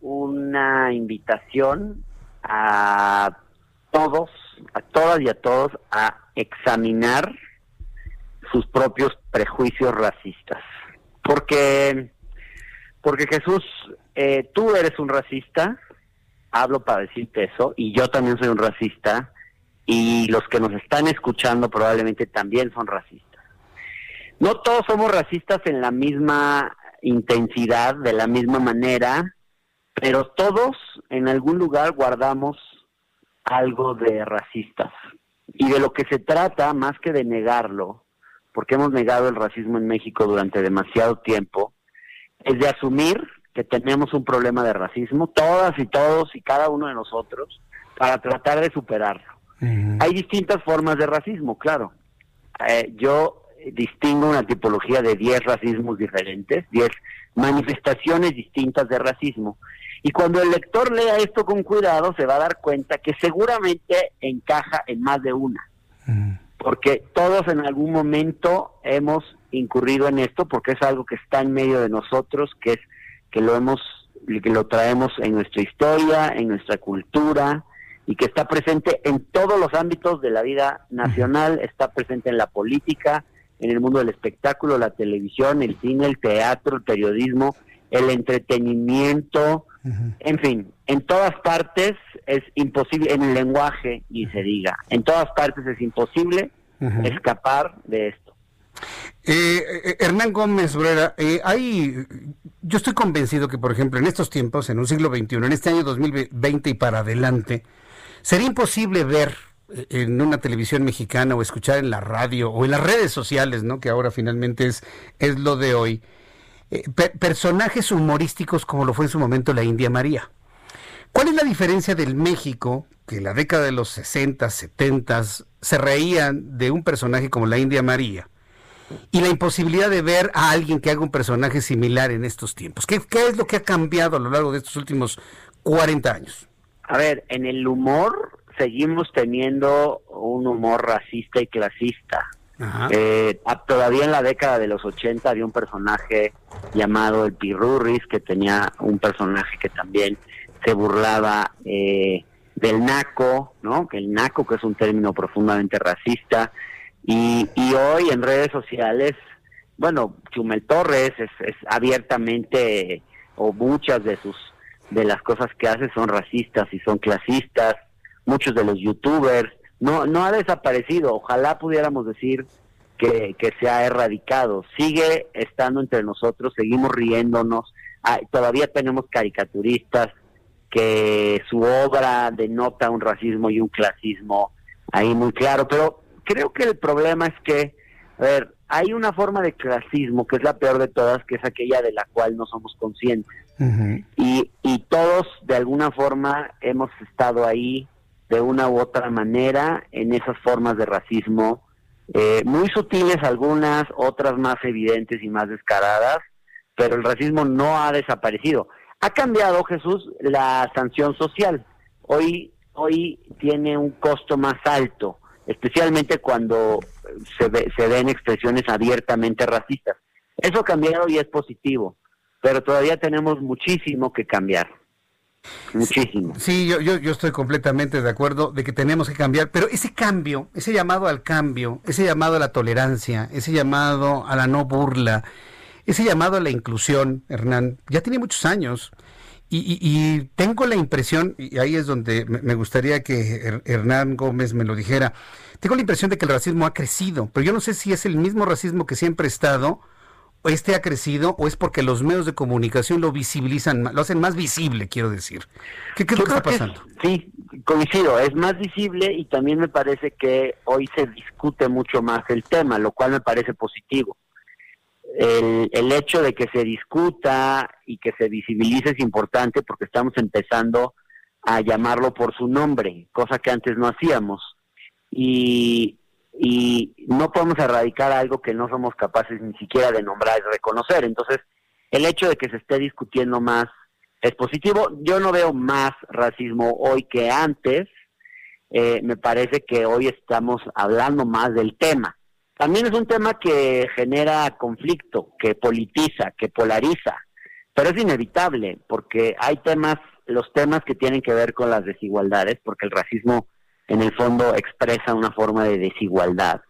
una invitación a todos, a todas y a todos a examinar sus propios prejuicios racistas. Porque, porque Jesús, eh, tú eres un racista, hablo para decirte eso, y yo también soy un racista, y los que nos están escuchando probablemente también son racistas. No todos somos racistas en la misma intensidad, de la misma manera, pero todos en algún lugar guardamos algo de racistas. Y de lo que se trata, más que de negarlo, porque hemos negado el racismo en México durante demasiado tiempo, es de asumir que tenemos un problema de racismo, todas y todos y cada uno de nosotros, para tratar de superarlo. Hay distintas formas de racismo, claro. Eh, yo distingo una tipología de 10 racismos diferentes, 10 manifestaciones distintas de racismo. Y cuando el lector lea esto con cuidado, se va a dar cuenta que seguramente encaja en más de una. Mm. Porque todos en algún momento hemos incurrido en esto, porque es algo que está en medio de nosotros, que es que lo hemos, que lo traemos en nuestra historia, en nuestra cultura, y que está presente en todos los ámbitos de la vida nacional, está presente en la política, en el mundo del espectáculo, la televisión, el cine, el teatro, el periodismo, el entretenimiento, en fin, en todas partes es imposible, en el lenguaje y se diga, en todas partes es imposible escapar de esto. Eh, eh, Hernán Gómez Brera, eh, hay, yo estoy convencido que, por ejemplo, en estos tiempos, en un siglo XXI, en este año 2020 y para adelante, sería imposible ver eh, en una televisión mexicana o escuchar en la radio o en las redes sociales, ¿no? Que ahora finalmente es, es lo de hoy eh, personajes humorísticos como lo fue en su momento la India María. ¿Cuál es la diferencia del México, que en la década de los 60, 70 se reían de un personaje como la India María, y la imposibilidad de ver a alguien que haga un personaje similar en estos tiempos? ¿Qué, qué es lo que ha cambiado a lo largo de estos últimos 40 años? A ver, en el humor seguimos teniendo un humor racista y clasista. Eh, todavía en la década de los 80 había un personaje llamado el Pirurris, que tenía un personaje que también se burlaba eh, del naco, ¿no? Que el naco, que es un término profundamente racista, y, y hoy en redes sociales, bueno, Chumel Torres es, es abiertamente, o muchas de sus de las cosas que hace son racistas y son clasistas, muchos de los youtubers, no, no ha desaparecido, ojalá pudiéramos decir que, que se ha erradicado, sigue estando entre nosotros, seguimos riéndonos, todavía tenemos caricaturistas que su obra denota un racismo y un clasismo ahí muy claro, pero creo que el problema es que, a ver, hay una forma de clasismo que es la peor de todas, que es aquella de la cual no somos conscientes. y, y todos de alguna forma hemos estado ahí de una u otra manera en esas formas de racismo, eh, muy sutiles algunas, otras más evidentes y más descaradas, pero el racismo no ha desaparecido. Ha cambiado, Jesús, la sanción social. Hoy, hoy tiene un costo más alto, especialmente cuando se, ve, se ven expresiones abiertamente racistas. Eso ha cambiado y es positivo, pero todavía tenemos muchísimo que cambiar. Muchísimo. Sí, yo, yo, yo estoy completamente de acuerdo de que tenemos que cambiar, pero ese cambio, ese llamado al cambio, ese llamado a la tolerancia, ese llamado a la no burla, ese llamado a la inclusión, Hernán, ya tiene muchos años. Y, tengo la impresión, y ahí es donde me gustaría que Hernán Gómez me lo dijera, tengo la impresión de que el racismo ha crecido, pero yo no sé si es el mismo racismo que siempre ha estado, este ha crecido o es porque los medios de comunicación lo visibilizan, lo hacen más visible, quiero decir. ¿Qué, qué es lo que está pasando? sí, coincido, es más visible y también me parece que hoy se discute mucho más el tema, lo cual me parece positivo. El, el hecho de que se discuta y que se visibilice es importante porque estamos empezando a llamarlo por su nombre, cosa que antes no hacíamos. Y, y no podemos erradicar algo que no somos capaces ni siquiera de nombrar y reconocer. Entonces, el hecho de que se esté discutiendo más es positivo. Yo no veo más racismo hoy que antes. Eh, me parece que hoy estamos hablando más del tema. También es un tema que genera conflicto, que politiza, que polariza, pero es inevitable porque hay temas, los temas que tienen que ver con las desigualdades, porque el racismo en el fondo expresa una forma de desigualdad.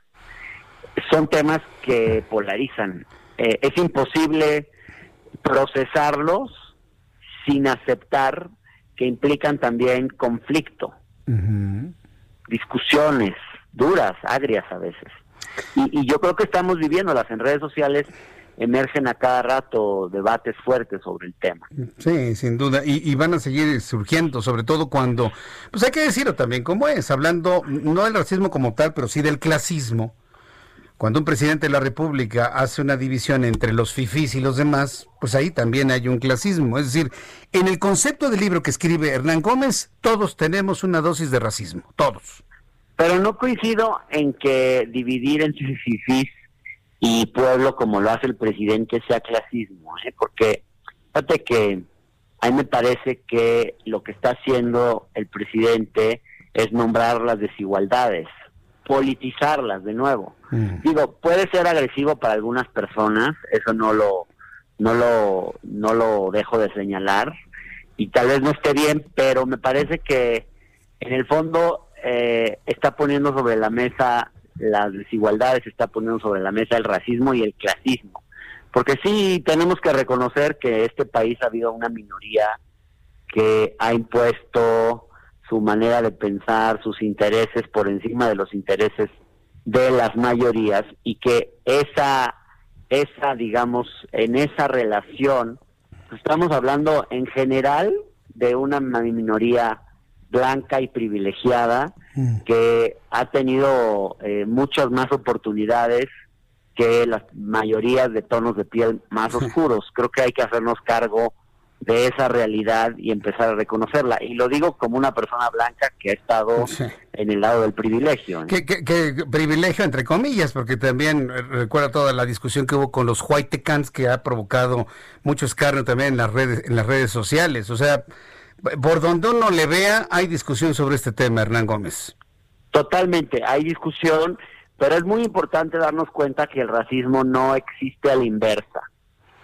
Son temas que polarizan. Eh, es imposible procesarlos sin aceptar que implican también conflicto, discusiones duras, agrias a veces. Y, y, yo creo que estamos viviéndolas en redes sociales emergen a cada rato debates fuertes sobre el tema. Sí, sin duda, y, van a seguir surgiendo, sobre todo cuando, pues hay que decirlo también como es, hablando no del racismo como tal, pero sí del clasismo. Cuando un presidente de la República hace una división entre los fifís y los demás, pues ahí también hay un clasismo. Es decir, en el concepto del libro que escribe Hernán Gómez, todos tenemos una dosis de racismo, todos. Pero no coincido en que dividir entre fifís y pueblo como lo hace el presidente sea clasismo, ¿eh? porque fíjate que a mí me parece que lo que está haciendo el presidente es nombrar las desigualdades, politizarlas de nuevo. Mm. Digo, puede ser agresivo para algunas personas, eso no lo no lo no lo dejo de señalar y tal vez no esté bien, pero me parece que en el fondo eh, está poniendo sobre la mesa las desigualdades, está poniendo sobre la mesa el racismo y el clasismo. Porque sí tenemos que reconocer que este país ha habido una minoría que ha impuesto su manera de pensar, sus intereses por encima de los intereses de las mayorías y que esa, esa digamos, en esa relación, estamos hablando en general de una minoría blanca y privilegiada mm. que ha tenido eh, muchas más oportunidades que las mayorías de tonos de piel más oscuros. Creo que hay que hacernos cargo de esa realidad y empezar a reconocerla. Y lo digo como una persona blanca que ha estado en el lado del privilegio. ¿Qué, privilegio entre comillas? Porque también eh, recuerda toda la discusión que hubo con los white que ha provocado mucho escarnio también en las redes, en las redes sociales. O sea, por donde uno le vea, hay discusión sobre este tema, Hernán Gómez. Totalmente, hay discusión, pero es muy importante darnos cuenta que el racismo no existe a la inversa.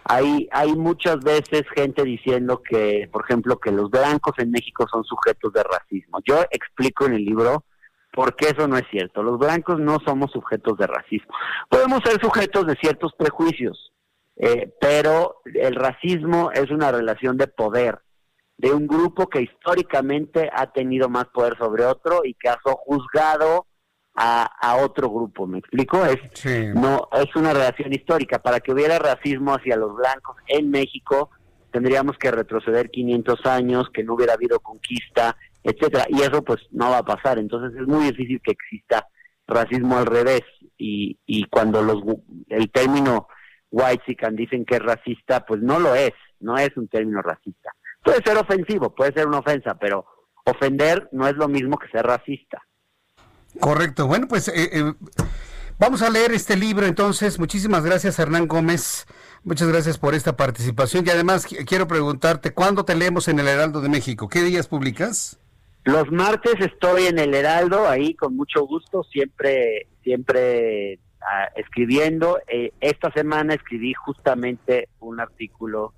Hay, hay muchas veces gente diciendo que, por ejemplo, que los blancos en México son sujetos de racismo. Yo explico en el libro por qué eso no es cierto. Los blancos no somos sujetos de racismo. Podemos ser sujetos de ciertos prejuicios, eh, pero el racismo es una relación de poder de un grupo que históricamente ha tenido más poder sobre otro y que ha juzgado a, a otro grupo, ¿me explico? Es, no, es una relación histórica. Para que hubiera racismo hacia los blancos en México, tendríamos que retroceder 500 años, que no hubiera habido conquista etcétera. Y eso pues no va a pasar. Entonces es muy difícil que exista racismo al revés. Y, y cuando los el término white dicen que es racista, pues no lo es, no es un término racista. Puede ser ofensivo, puede ser una ofensa, pero ofender no es lo mismo que ser racista. Correcto. Bueno, pues eh, eh, vamos a leer este libro entonces. Muchísimas gracias, Hernán Gómez. Muchas gracias por esta participación. Y además quiero preguntarte, ¿cuándo te leemos en el Heraldo de México? ¿Qué días publicas? Los martes estoy en el Heraldo, ahí con mucho gusto, siempre, siempre ah, escribiendo. Eh, esta semana escribí justamente un artículo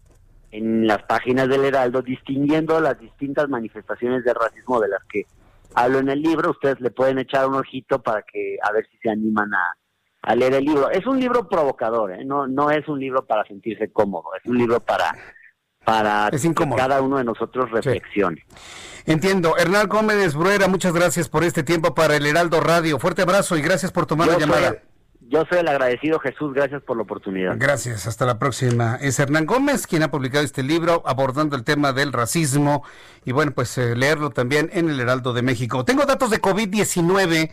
en las páginas del Heraldo distinguiendo las distintas manifestaciones de racismo de las que hablo en el libro. Ustedes le pueden echar un ojito para que a ver si se animan a, leer el libro. Es un libro provocador, ¿eh? no, no es un libro para sentirse cómodo, es un libro para, para que cada uno de nosotros reflexione. Entiendo. Hernán Gómez Bruera, muchas gracias por este tiempo para el Heraldo Radio. Fuerte abrazo y gracias por tomar la llamada. Yo soy el agradecido, Jesús. Gracias por la oportunidad. Gracias. Hasta la próxima. Es Hernán Gómez quien ha publicado este libro abordando el tema del racismo y bueno, pues eh, leerlo también en el Heraldo de México. Tengo datos de COVID-19.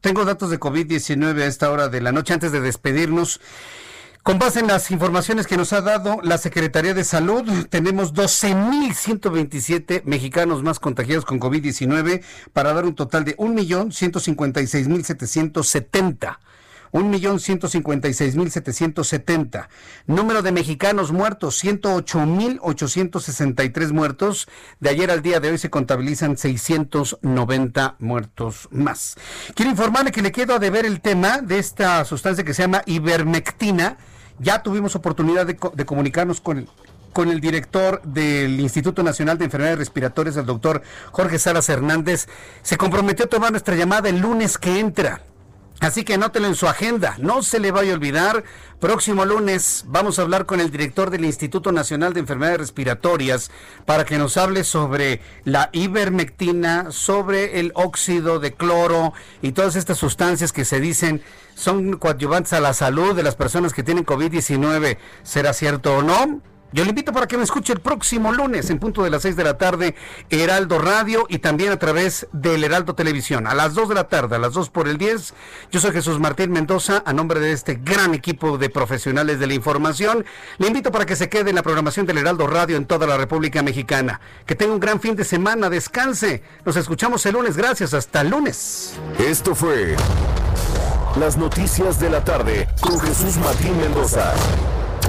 Tengo datos de COVID-19 a esta hora de la noche antes de despedirnos. Con base en las informaciones que nos ha dado la Secretaría de Salud, tenemos 12.127 mexicanos más contagiados con COVID-19 para dar un total de 1.156.770. 1.156.770. Número de mexicanos muertos, 108.863 muertos. De ayer al día de hoy se contabilizan 690 muertos más. Quiero informarle que le quedo a deber el tema de esta sustancia que se llama ivermectina. Ya tuvimos oportunidad de, comunicarnos con el con el director del Instituto Nacional de Enfermedades Respiratorias, el doctor Jorge Salas Hernández. Se comprometió a tomar nuestra llamada el lunes que entra. Así que anótelo en su agenda, no se le vaya a olvidar. Próximo lunes vamos a hablar con el director del Instituto Nacional de Enfermedades Respiratorias para que nos hable sobre la ivermectina, sobre el óxido de cloro y todas estas sustancias que se dicen son coadyuvantes a la salud de las personas que tienen COVID-19. ¿Será cierto o no? Yo le invito para que me escuche el próximo lunes en punto de las 6 de la tarde, Heraldo Radio y también a través del Heraldo Televisión. A las 2 de la tarde, a las 2 por el 10. Yo soy Jesús Martín Mendoza, a nombre de este gran equipo de profesionales de la información. Le invito para que se quede en la programación del Heraldo Radio en toda la República Mexicana. Que tenga un gran fin de semana, descanse. Nos escuchamos el lunes. Gracias, hasta el lunes. Esto fue Las Noticias de la Tarde con Jesús Martín Mendoza.